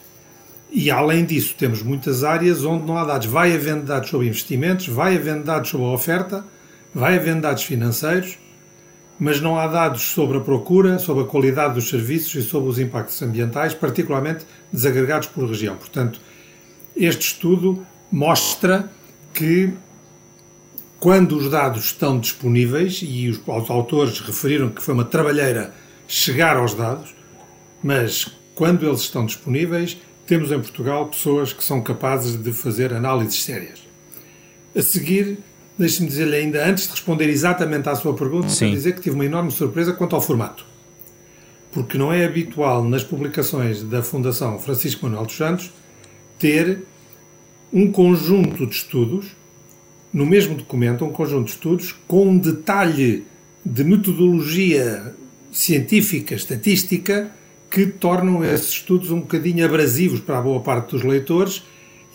E além disso, temos muitas áreas onde não há dados. Vai havendo dados sobre investimentos, vai havendo dados sobre a oferta, vai havendo dados financeiros mas não há dados sobre a procura, sobre a qualidade dos serviços e sobre os impactos ambientais, particularmente desagregados por região. Portanto, este estudo mostra que quando os dados estão disponíveis, e os, autores referiram que foi uma trabalheira chegar aos dados, mas quando eles estão disponíveis, temos em Portugal pessoas que são capazes de fazer análises sérias. A seguir, Deixe-me dizer-lhe ainda, antes de responder exatamente à sua pergunta, Sim. dizer que tive uma enorme surpresa quanto ao formato. Porque não é habitual nas publicações da Fundação Francisco Manuel dos Santos ter um conjunto de estudos, no mesmo documento, um conjunto de estudos com um detalhe de metodologia científica, estatística, que tornam esses estudos um bocadinho abrasivos para a boa parte dos leitores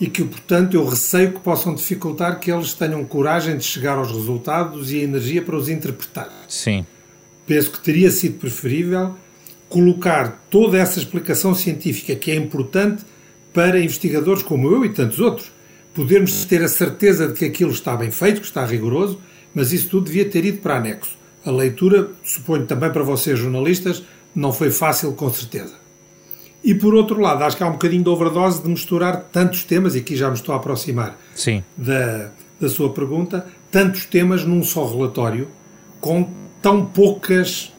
e que, portanto, eu receio que possam dificultar que eles tenham coragem de chegar aos resultados e a energia para os interpretar. Sim. Penso que teria sido preferível colocar toda essa explicação científica que é importante para investigadores como eu e tantos outros. Podermos ter a certeza de que aquilo está bem feito, que está rigoroso, mas isso tudo devia ter ido para anexo. A leitura, suponho também para vocês jornalistas, não foi fácil com certeza. E por outro lado, acho que há um bocadinho de overdose de misturar tantos temas, e aqui já me estou a aproximar Sim. Da, da sua pergunta, tantos temas num só relatório, com tão poucas,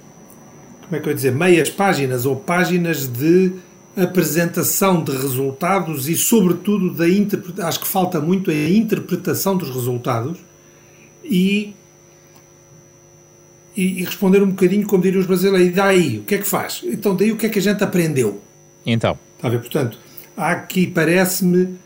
como é que eu ia dizer, meias páginas ou páginas de apresentação de resultados e, sobretudo, da acho que falta muito a interpretação dos resultados e, e, e responder um bocadinho como diriam os brasileiros, e daí, o que é que faz? Então, daí o que é que a gente aprendeu? Então. Está a ver? Portanto, há aqui, parece-me,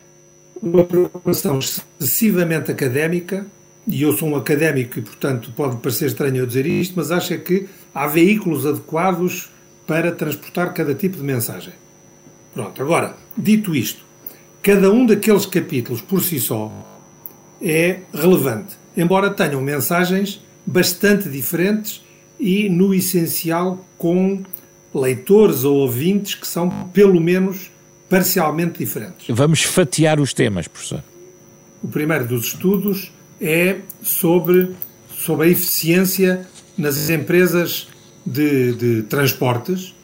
uma preocupação excessivamente académica e eu sou um académico e, portanto, pode parecer estranho eu dizer isto, mas acho é que há veículos adequados para transportar cada tipo de mensagem. Pronto, agora, dito isto, cada um daqueles capítulos por si só é relevante, embora tenham mensagens bastante diferentes e, no essencial, com leitores ou ouvintes que são, pelo menos, parcialmente diferentes. Vamos fatiar os temas, professor. O primeiro dos estudos é sobre, sobre a eficiência nas empresas de, de transportes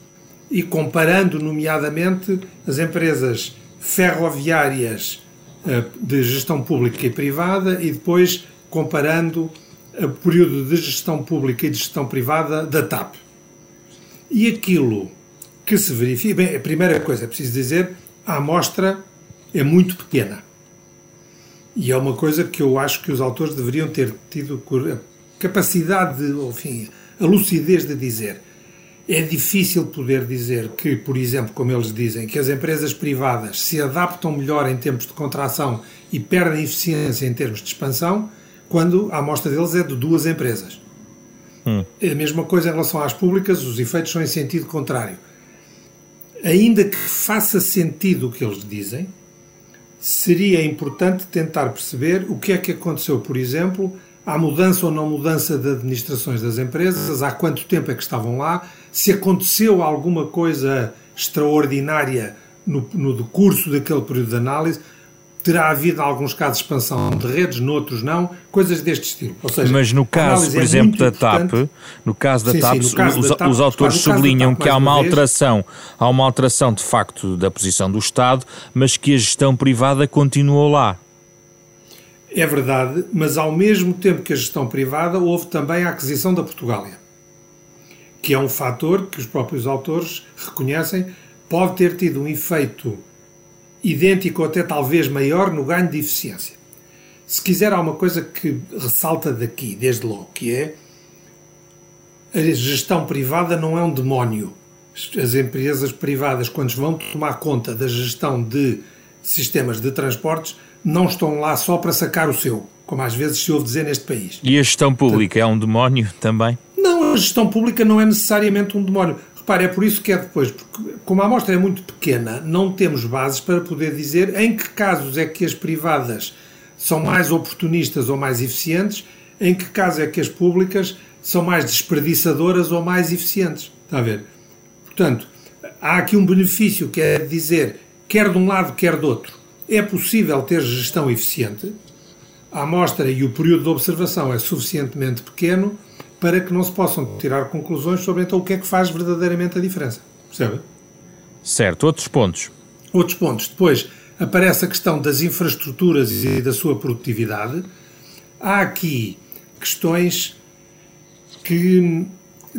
e comparando, nomeadamente, as empresas ferroviárias eh, de gestão pública e privada e depois comparando o período de gestão pública e de gestão privada da TAP. E aquilo que se verifica, bem, a primeira coisa é preciso dizer, a amostra é muito pequena. E é uma coisa que eu acho que os autores deveriam ter tido a capacidade, de, enfim, a lucidez de dizer. É difícil poder dizer que, por exemplo, como eles dizem, que as empresas privadas se adaptam melhor em tempos de contração e perdem eficiência em termos de expansão, quando a amostra deles é de duas empresas. Hum. A mesma coisa em relação às públicas, os efeitos são em sentido contrário. Ainda que faça sentido o que eles dizem, seria importante tentar perceber o que é que aconteceu, por exemplo, à mudança ou não mudança de administrações das empresas, há quanto tempo é que estavam lá, se aconteceu alguma coisa extraordinária no, no decurso daquele período de análise terá havido alguns casos de expansão de redes, noutros não, coisas deste estilo. Seja, Mas no caso, por é exemplo, da TAP, no caso da sim, TAP, sim, caso os, da TAP, os, autores sublinham TAP, que há uma, uma alteração, há uma alteração de facto da posição do Estado, mas que a gestão privada continuou lá. É verdade, mas ao mesmo tempo que a gestão privada, houve também a aquisição da Portugália, que é um fator que os próprios autores reconhecem pode ter tido um efeito idêntico ou até talvez maior no ganho de eficiência. Se quiser, há uma coisa que ressalta daqui, desde logo, que é a gestão privada não é um demónio. As empresas privadas, quando vão tomar conta da gestão de sistemas de transportes, não estão lá só para sacar o seu, como às vezes se ouve dizer neste país. E a gestão pública Portanto, é um demónio também? Não, a gestão pública não é necessariamente um demónio. Repare, é por isso que é depois, porque como a amostra é muito pequena, não temos bases para poder dizer em que casos é que as privadas são mais oportunistas ou mais eficientes, em que casos é que as públicas são mais desperdiçadoras ou mais eficientes. Está a ver? Portanto, há aqui um benefício que é dizer, quer de um lado, quer do outro, é possível ter gestão eficiente, a amostra e o período de observação é suficientemente pequeno para que não se possam tirar conclusões sobre então o que é que faz verdadeiramente a diferença. Percebe? Certo. Outros pontos? Outros pontos. Depois aparece a questão das infraestruturas e da sua produtividade. Há aqui questões que,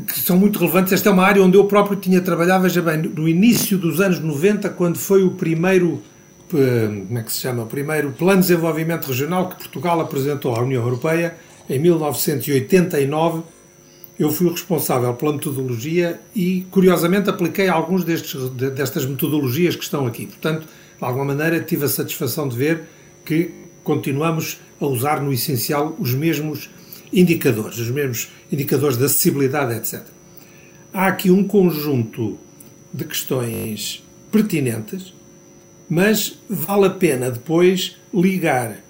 que são muito relevantes. Esta é uma área onde eu próprio tinha trabalhado, veja bem, no início dos anos 90, quando foi o primeiro eh, como é que se chama? O primeiro Plano de Desenvolvimento Regional que Portugal apresentou à União Europeia em 1989, eu fui o responsável pela metodologia e, curiosamente, apliquei alguns destes, destas metodologias que estão aqui. Portanto, de alguma maneira, tive a satisfação de ver que continuamos a usar, no essencial, os mesmos indicadores, os mesmos indicadores de acessibilidade, etc. Há aqui um conjunto de questões pertinentes, mas vale a pena depois ligar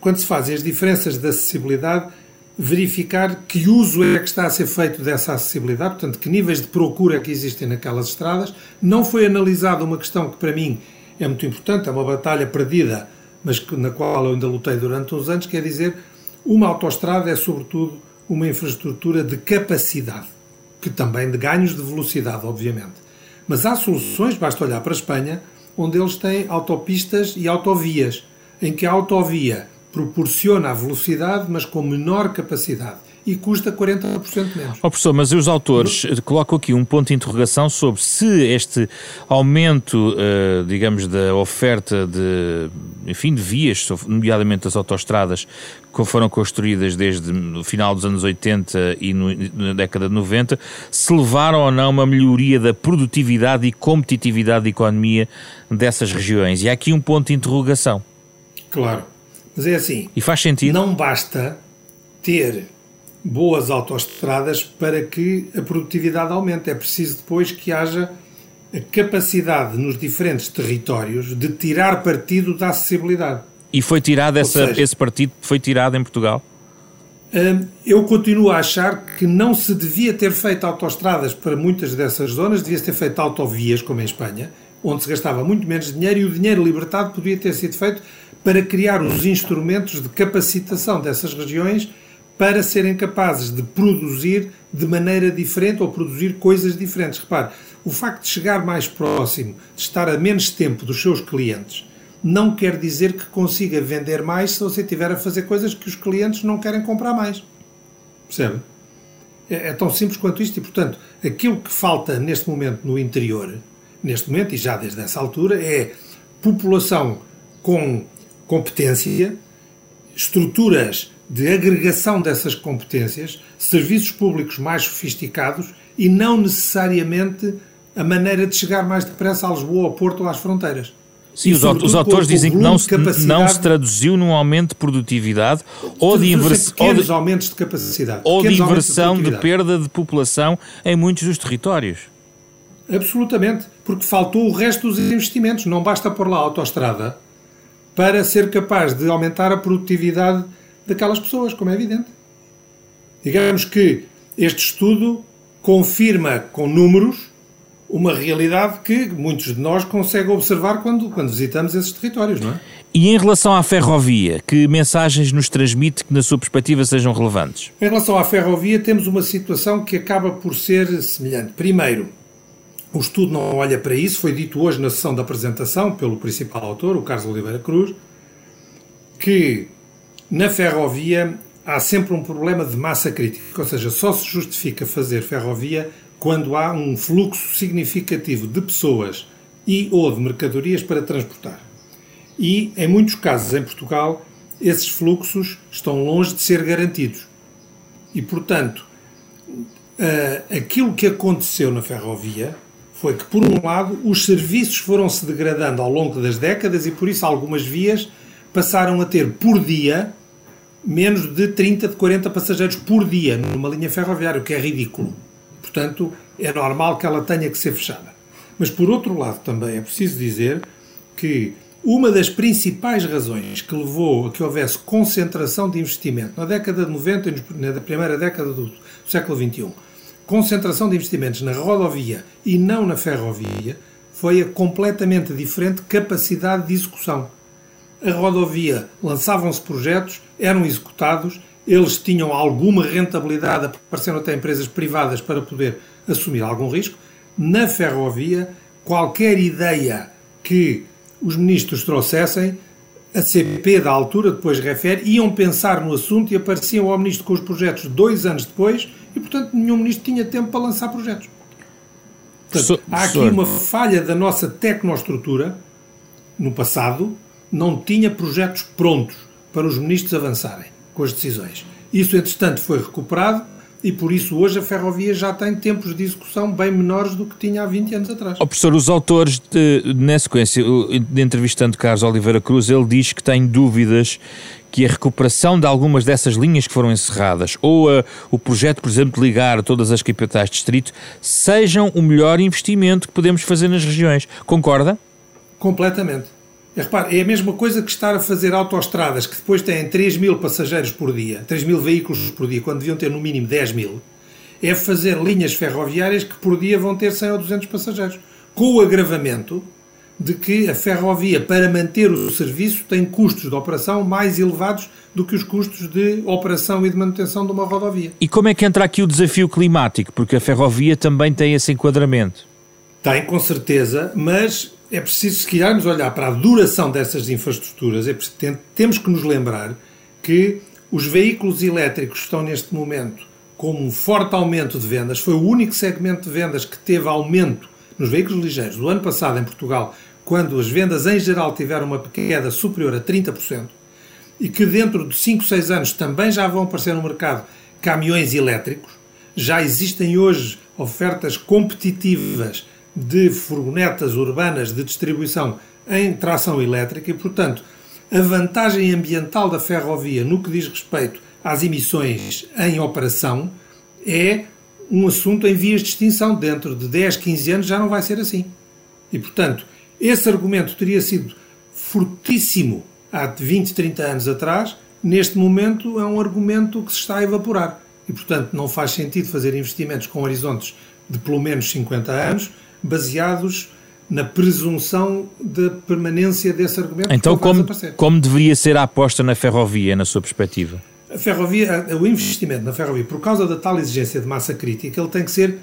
quando se fazem as diferenças de acessibilidade, verificar que uso é que está a ser feito dessa acessibilidade, portanto, que níveis de procura é que existem naquelas estradas. Não foi analisada uma questão que para mim é muito importante, é uma batalha perdida, mas na qual eu ainda lutei durante uns anos, quer dizer, uma autoestrada é sobretudo uma infraestrutura de capacidade, que também de ganhos de velocidade, obviamente. Mas há soluções, basta olhar para a Espanha, onde eles têm autopistas e autovias, em que a autovia proporciona a velocidade, mas com menor capacidade e custa 40% menos. Oh, professor, mas os autores no... colocam aqui um ponto de interrogação sobre se este aumento, uh, digamos, da oferta de, enfim, de vias, nomeadamente as autoestradas, que foram construídas desde o final dos anos 80 e no, na década de 90, se levaram ou não a uma melhoria da produtividade e competitividade da economia dessas regiões. E há aqui um ponto de interrogação. Claro. Mas é assim. E faz sentido. Não basta ter boas autoestradas para que a produtividade aumente. É preciso depois que haja a capacidade nos diferentes territórios de tirar partido da acessibilidade. E foi tirado essa, seja, esse partido foi tirado em Portugal? Hum, eu continuo a achar que não se devia ter feito autoestradas para muitas dessas zonas, devia-se ter feito autovias, como em Espanha, onde se gastava muito menos dinheiro e o dinheiro libertado podia ter sido feito para criar os instrumentos de capacitação dessas regiões para serem capazes de produzir de maneira diferente ou produzir coisas diferentes. Repare, o facto de chegar mais próximo, de estar a menos tempo dos seus clientes, não quer dizer que consiga vender mais se você estiver a fazer coisas que os clientes não querem comprar mais. Percebe? É, é tão simples quanto isto e, portanto, aquilo que falta neste momento no interior, neste momento e já desde essa altura, é população com competência, estruturas de agregação dessas competências, serviços públicos mais sofisticados e não necessariamente a maneira de chegar mais depressa a Lisboa, ao Porto ou às fronteiras. Sim, os, os autores dizem que não se, não se traduziu num aumento de produtividade ou de, inversão de aumentos de capacidade. Ou de inversão de, de perda de população em muitos dos territórios. Absolutamente, porque faltou o resto dos investimentos. Não basta pôr lá a autoestrada para ser capaz de aumentar a produtividade daquelas pessoas, como é evidente. Digamos que este estudo confirma com números uma realidade que muitos de nós conseguem observar quando, quando visitamos esses territórios, não é? E em relação à ferrovia, que mensagens nos transmite que, na sua perspectiva, sejam relevantes? Em relação à ferrovia, temos uma situação que acaba por ser semelhante. Primeiro, o estudo não olha para isso, foi dito hoje na sessão da apresentação pelo principal autor, o Carlos Oliveira Cruz, que na ferrovia há sempre um problema de massa crítica, ou seja, só se justifica fazer ferrovia quando há um fluxo significativo de pessoas e ou de mercadorias para transportar. E, em muitos casos em Portugal, esses fluxos estão longe de ser garantidos. E, portanto, aquilo que aconteceu na ferrovia foi que, por um lado, os serviços foram se degradando ao longo das décadas e, por isso, algumas vias passaram a ter por dia menos de 30, de 40 passageiros por dia numa linha ferroviária, o que é ridículo. Portanto, é normal que ela tenha que ser fechada. Mas, por outro lado, também é preciso dizer que uma das principais razões que levou a que houvesse concentração de investimento na década de 90 e na primeira década do século XXI, concentração de investimentos na rodovia e não na ferrovia, foi a completamente diferente capacidade de execução a rodovia lançavam-se projetos, eram executados, eles tinham alguma rentabilidade, apareceram até empresas privadas para poder assumir algum risco. Na ferrovia, qualquer ideia que os ministros trouxessem, a CP da altura, depois refere, iam pensar no assunto e apareciam ao ministro com os projetos dois anos depois e, portanto, nenhum ministro tinha tempo para lançar projetos. Portanto, há aqui uma falha da nossa tecnoestrutura no passado não tinha projetos prontos para os ministros avançarem com as decisões. Isso, entretanto, foi recuperado e por isso hoje a ferrovia já tem tempos de execução bem menores do que tinha há 20 anos atrás. Oh, professor, os autores, de, na sequência, de entrevistando Carlos Oliveira Cruz, ele diz que tem dúvidas que a recuperação de algumas dessas linhas que foram encerradas ou a, o projeto, por exemplo, de ligar todas as capitais de distrito sejam o melhor investimento que podemos fazer nas regiões. Concorda? Completamente. É, repare, é a mesma coisa que estar a fazer autoestradas que depois têm 3 mil passageiros por dia, 3 mil veículos por dia, quando deviam ter no mínimo 10 mil. É fazer linhas ferroviárias que por dia vão ter 100 ou 200 passageiros. Com o agravamento de que a ferrovia, para manter o serviço, tem custos de operação mais elevados do que os custos de operação e de manutenção de uma rodovia. E como é que entra aqui o desafio climático? Porque a ferrovia também tem esse enquadramento. Tem, com certeza, mas é preciso, se quisermos olhar para a duração dessas infraestruturas, é preciso, temos que nos lembrar que os veículos elétricos estão neste momento com um forte aumento de vendas. Foi o único segmento de vendas que teve aumento nos veículos ligeiros do ano passado em Portugal, quando as vendas em geral tiveram uma queda superior a 30%, e que dentro de 5, 6 anos também já vão aparecer no mercado caminhões elétricos. Já existem hoje ofertas competitivas de furgonetas urbanas de distribuição em tração elétrica e, portanto, a vantagem ambiental da ferrovia no que diz respeito às emissões em operação é um assunto em vias de extinção. Dentro de 10, 15 anos já não vai ser assim. E, portanto, esse argumento teria sido fortíssimo há 20, 30 anos atrás, neste momento é um argumento que se está a evaporar. E, portanto, não faz sentido fazer investimentos com horizontes de pelo menos 50 anos, baseados na presunção da permanência desse argumento. Então, como, como deveria ser a aposta na ferrovia, na sua perspectiva? A ferrovia, o investimento na ferrovia, por causa da tal exigência de massa crítica, ele tem que ser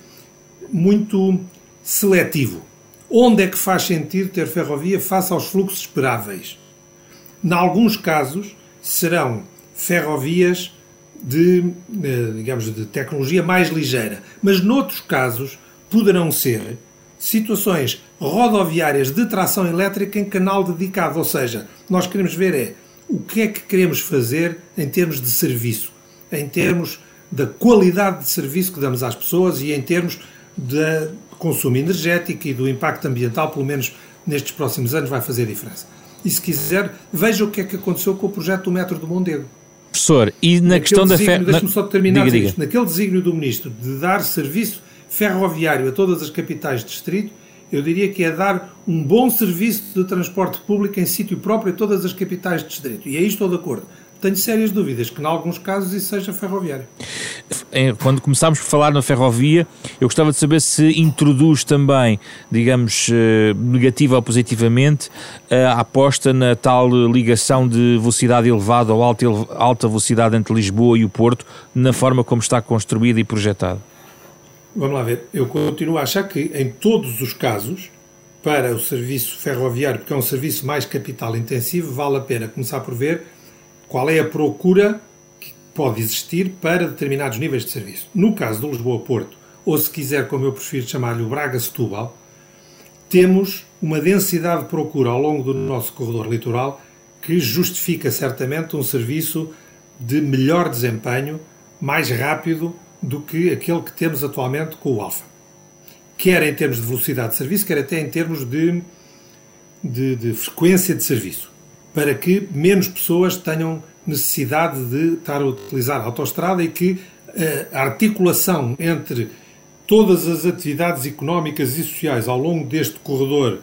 muito seletivo. Onde é que faz sentido ter ferrovia face aos fluxos esperáveis? Em alguns casos, serão ferrovias de, eh, digamos, de tecnologia mais ligeira, mas noutros casos poderão ser situações rodoviárias de tração elétrica em canal dedicado, ou seja, nós queremos ver é o que é que queremos fazer em termos de serviço, em termos da qualidade de serviço que damos às pessoas e em termos de consumo energético e do impacto ambiental, pelo menos nestes próximos anos, vai fazer diferença. E se quiser, veja o que é que aconteceu com o projeto do metro do Mondego. Professor, e na Naquele questão da fé. Deixe-me só terminar diga, diga. Naquele desígnio do Ministro de dar serviço ferroviário a todas as capitais de distrito, eu diria que é dar um bom serviço de transporte público em sítio próprio a todas as capitais de distrito. E aí estou de acordo. Tenho sérias dúvidas que, em alguns casos, isso seja ferroviário. Quando começámos por falar na ferrovia, eu gostava de saber se introduz também, digamos, eh, negativa ou positivamente, a aposta na tal ligação de velocidade elevada ou alta velocidade entre Lisboa e o Porto, na forma como está construída e projetada. Vamos lá ver. Eu continuo a achar que, em todos os casos, para o serviço ferroviário, porque é um serviço mais capital intensivo, vale a pena começar por ver qual é a procura que pode existir para determinados níveis de serviço. No caso do Lisboa-Porto, ou se quiser, como eu prefiro chamar-lhe, o Braga-Setúbal, temos uma densidade de procura ao longo do nosso corredor litoral que justifica certamente um serviço de melhor desempenho, mais rápido do que aquele que temos atualmente com o Alfa. Quer em termos de velocidade de serviço, quer até em termos de, de, de frequência de serviço, para que menos pessoas tenham necessidade de estar a utilizar a autoestrada e que eh, a articulação entre todas as atividades económicas e sociais ao longo deste corredor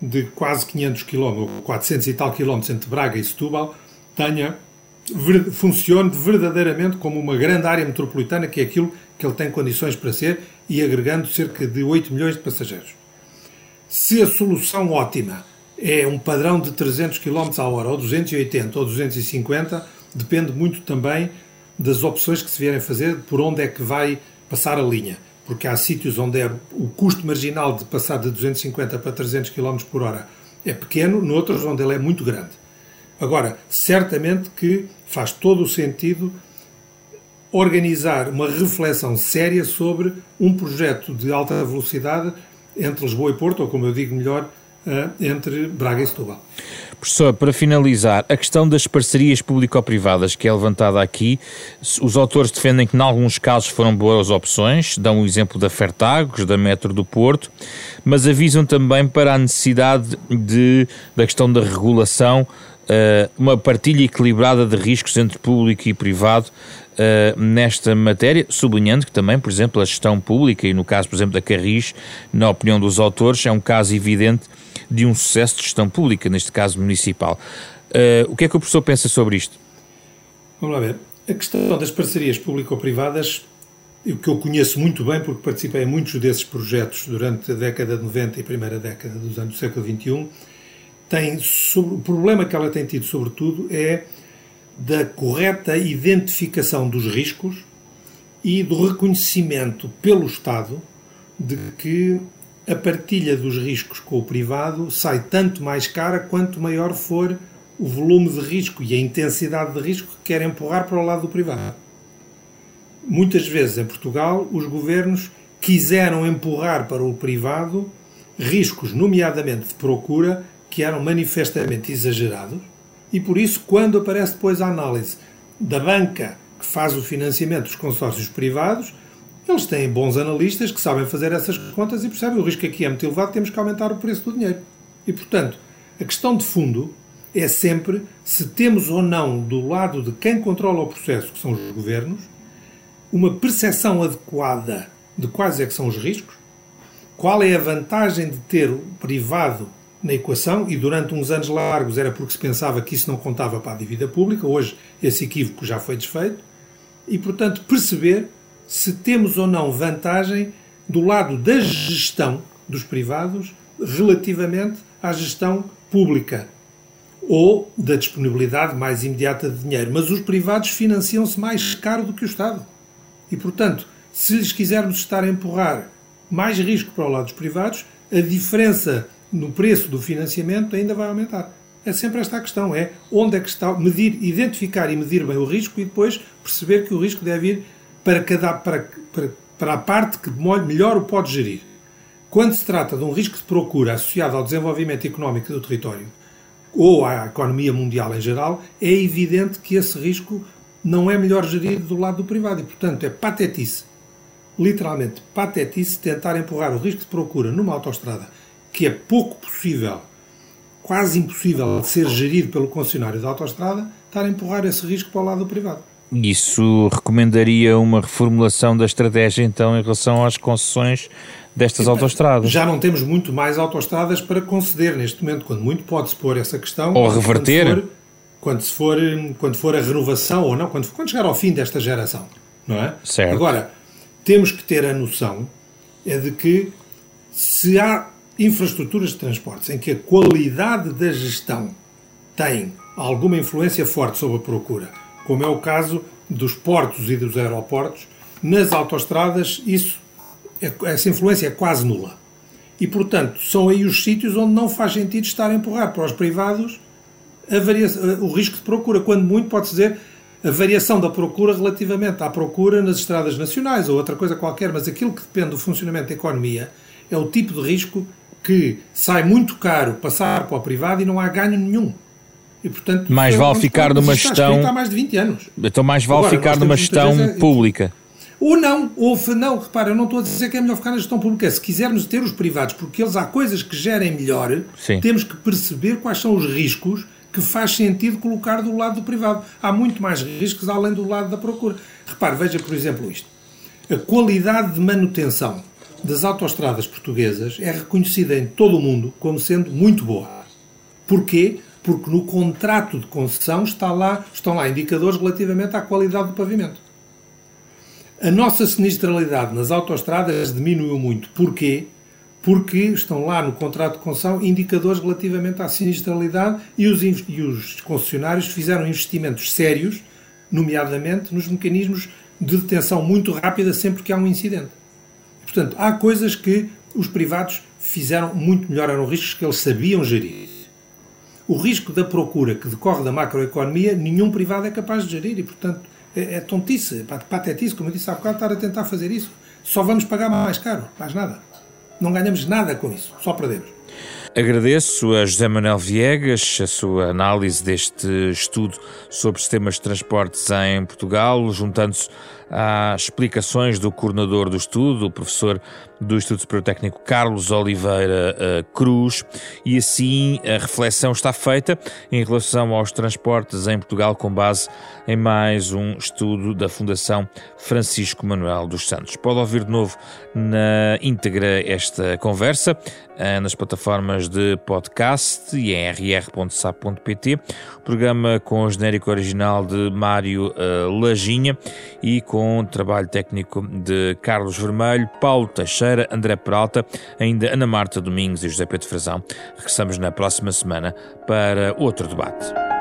de quase 500 km, 400 e tal quilómetros entre Braga e Setúbal, tenha funcione verdadeiramente como uma grande área metropolitana, que é aquilo que ele tem condições para ser, e agregando cerca de 8 milhões de passageiros. Se a solução ótima é um padrão de 300 km a hora, ou 280 ou 250, depende muito também das opções que se vierem fazer, por onde é que vai passar a linha. Porque há sítios onde é o custo marginal de passar de 250 para 300 km por hora é pequeno, noutros onde ele é muito grande. Agora, certamente que faz todo o sentido organizar uma reflexão séria sobre um projeto de alta velocidade entre Lisboa e Porto, ou como eu digo melhor, eh, entre Braga e Setúbal. Professor, para finalizar, a questão das parcerias público-privadas que é levantada aqui, os autores defendem que, em alguns casos, foram boas opções, dão o exemplo da Fertagos, da Metro do Porto, mas avisam também para a necessidade de, da questão da regulação uh, uma partilha equilibrada de riscos entre público e privado uh, nesta matéria, sublinhando que também, por exemplo, a gestão pública, e no caso, por exemplo, da Carris, na opinião dos autores, é um caso evidente de um sucesso de gestão pública, neste caso municipal. Uh, o que é que o professor pensa sobre isto? Vamos lá ver. A questão das parcerias público-privadas, o que eu conheço muito bem, porque participei em muitos desses projetos durante a década de 90 e primeira década dos anos do século XXI, tem sobre, o problema que ela tem tido, sobretudo, é da correta identificação dos riscos e do reconhecimento pelo Estado de que a partilha dos riscos com o privado sai tanto mais cara quanto maior for o volume de risco e a intensidade de risco que quer empurrar para o lado do privado. Muitas vezes em Portugal os governos quiseram empurrar para o privado riscos, nomeadamente de procura, que eram manifestamente exagerados, e por isso, quando aparece depois a análise da banca que faz o financiamento dos consórcios privados, eles têm bons analistas que sabem fazer essas contas e percebem o risco aqui é muito elevado, temos que aumentar o preço do dinheiro. E, portanto, a questão de fundo é sempre se temos ou não, do lado de quem controla o processo, que são os governos, uma percepção adequada de quais é que são os riscos, qual é a vantagem de ter o privado na equação, e durante uns anos largos era porque se pensava que isso não contava para a dívida pública, hoje esse equívoco já foi desfeito, e portanto perceber se temos ou não vantagem do lado da gestão dos privados relativamente à gestão pública ou da disponibilidade mais imediata de dinheiro. Mas os privados financiam-se mais caro do que o Estado. E, portanto, se lhes quisermos estar a empurrar mais risco para o lado dos privados, a diferença no preço do financiamento ainda vai aumentar. É sempre esta a questão, é onde é que está, medir, identificar e medir bem o risco e depois perceber que o risco deve ir para, cada, para, para, para a parte que melhor o pode gerir. Quando se trata de um risco de procura associado ao desenvolvimento económico do território ou à economia mundial em geral, é evidente que esse risco não é melhor gerido do lado do privado e, portanto, é patetice, literalmente patetice, tentar empurrar o risco de procura numa autoestrada que é pouco possível, quase impossível de ser gerido pelo concessionário da autoestrada, estar a empurrar esse risco para o lado do privado. Isso recomendaria uma reformulação da estratégia, então, em relação às concessões destas autoestradas? Já não temos muito mais autoestradas para conceder neste momento, quando muito pode-se pôr essa questão. Ou reverter? Quando, se for, quando for a renovação ou não, quando, quando chegar ao fim desta geração, não é? Certo. Agora, temos que ter a noção é de que se há infraestruturas de transportes em que a qualidade da gestão tem alguma influência forte sobre a procura, como é o caso dos portos e dos aeroportos, nas autoestradas isso, é, essa influência é quase nula. E, portanto, são aí os sítios onde não faz sentido estar a empurrar para os privados o risco de procura. Quando muito, pode-se dizer a variação da procura relativamente à procura nas estradas nacionais ou outra coisa qualquer, mas aquilo que depende do funcionamento da economia é o tipo de risco que sai muito caro passar para o privado e não há ganho nenhum. E, portanto, mais vale ficar numa gestão. Há mais de 20 anos. Então, mais vale Agora, ficar numa gestão pública. Ou não, ou não, repara, eu não estou a dizer que é melhor ficar na gestão pública. Se quisermos ter os privados, porque eles há coisas que gerem melhor, Sim. temos que perceber quais são os riscos que faz sentido colocar do lado do privado. Há muito mais riscos além do lado da procura. Repare, veja, por exemplo, isto. A qualidade de manutenção das autoestradas portuguesas é reconhecida em todo o mundo como sendo muito boa. Porquê? porque no contrato de concessão está lá, estão lá indicadores relativamente à qualidade do pavimento. A nossa sinistralidade nas autoestradas diminuiu muito. Porquê? Porque estão lá no contrato de concessão indicadores relativamente à sinistralidade e os, e os concessionários fizeram investimentos sérios, nomeadamente nos mecanismos de detenção muito rápida sempre que há um incidente. Portanto, há coisas que os privados fizeram muito melhor, eram riscos que eles sabiam gerir. O risco da procura que decorre da macroeconomia, nenhum privado é capaz de gerir e, portanto, é, é tontice, é patetice, como eu disse há bocado, estar a tentar fazer isso. Só vamos pagar mais caro, mais nada. Não ganhamos nada com isso, só perdemos. Agradeço a José Manuel Viegas a sua análise deste estudo sobre sistemas de transportes em Portugal, juntando-se às explicações do coordenador do estudo, o professor do Instituto Superior Técnico Carlos Oliveira uh, Cruz, e assim a reflexão está feita em relação aos transportes em Portugal com base em mais um estudo da Fundação Francisco Manuel dos Santos. Pode ouvir de novo na íntegra esta conversa uh, nas plataformas de podcast e em rr.sap.pt, programa com o genérico original de Mário uh, e com trabalho técnico de Carlos Vermelho, Paulo Teixeira, André Peralta, ainda Ana Marta Domingos e José Pedro Frazão. Regressamos na próxima semana para outro debate.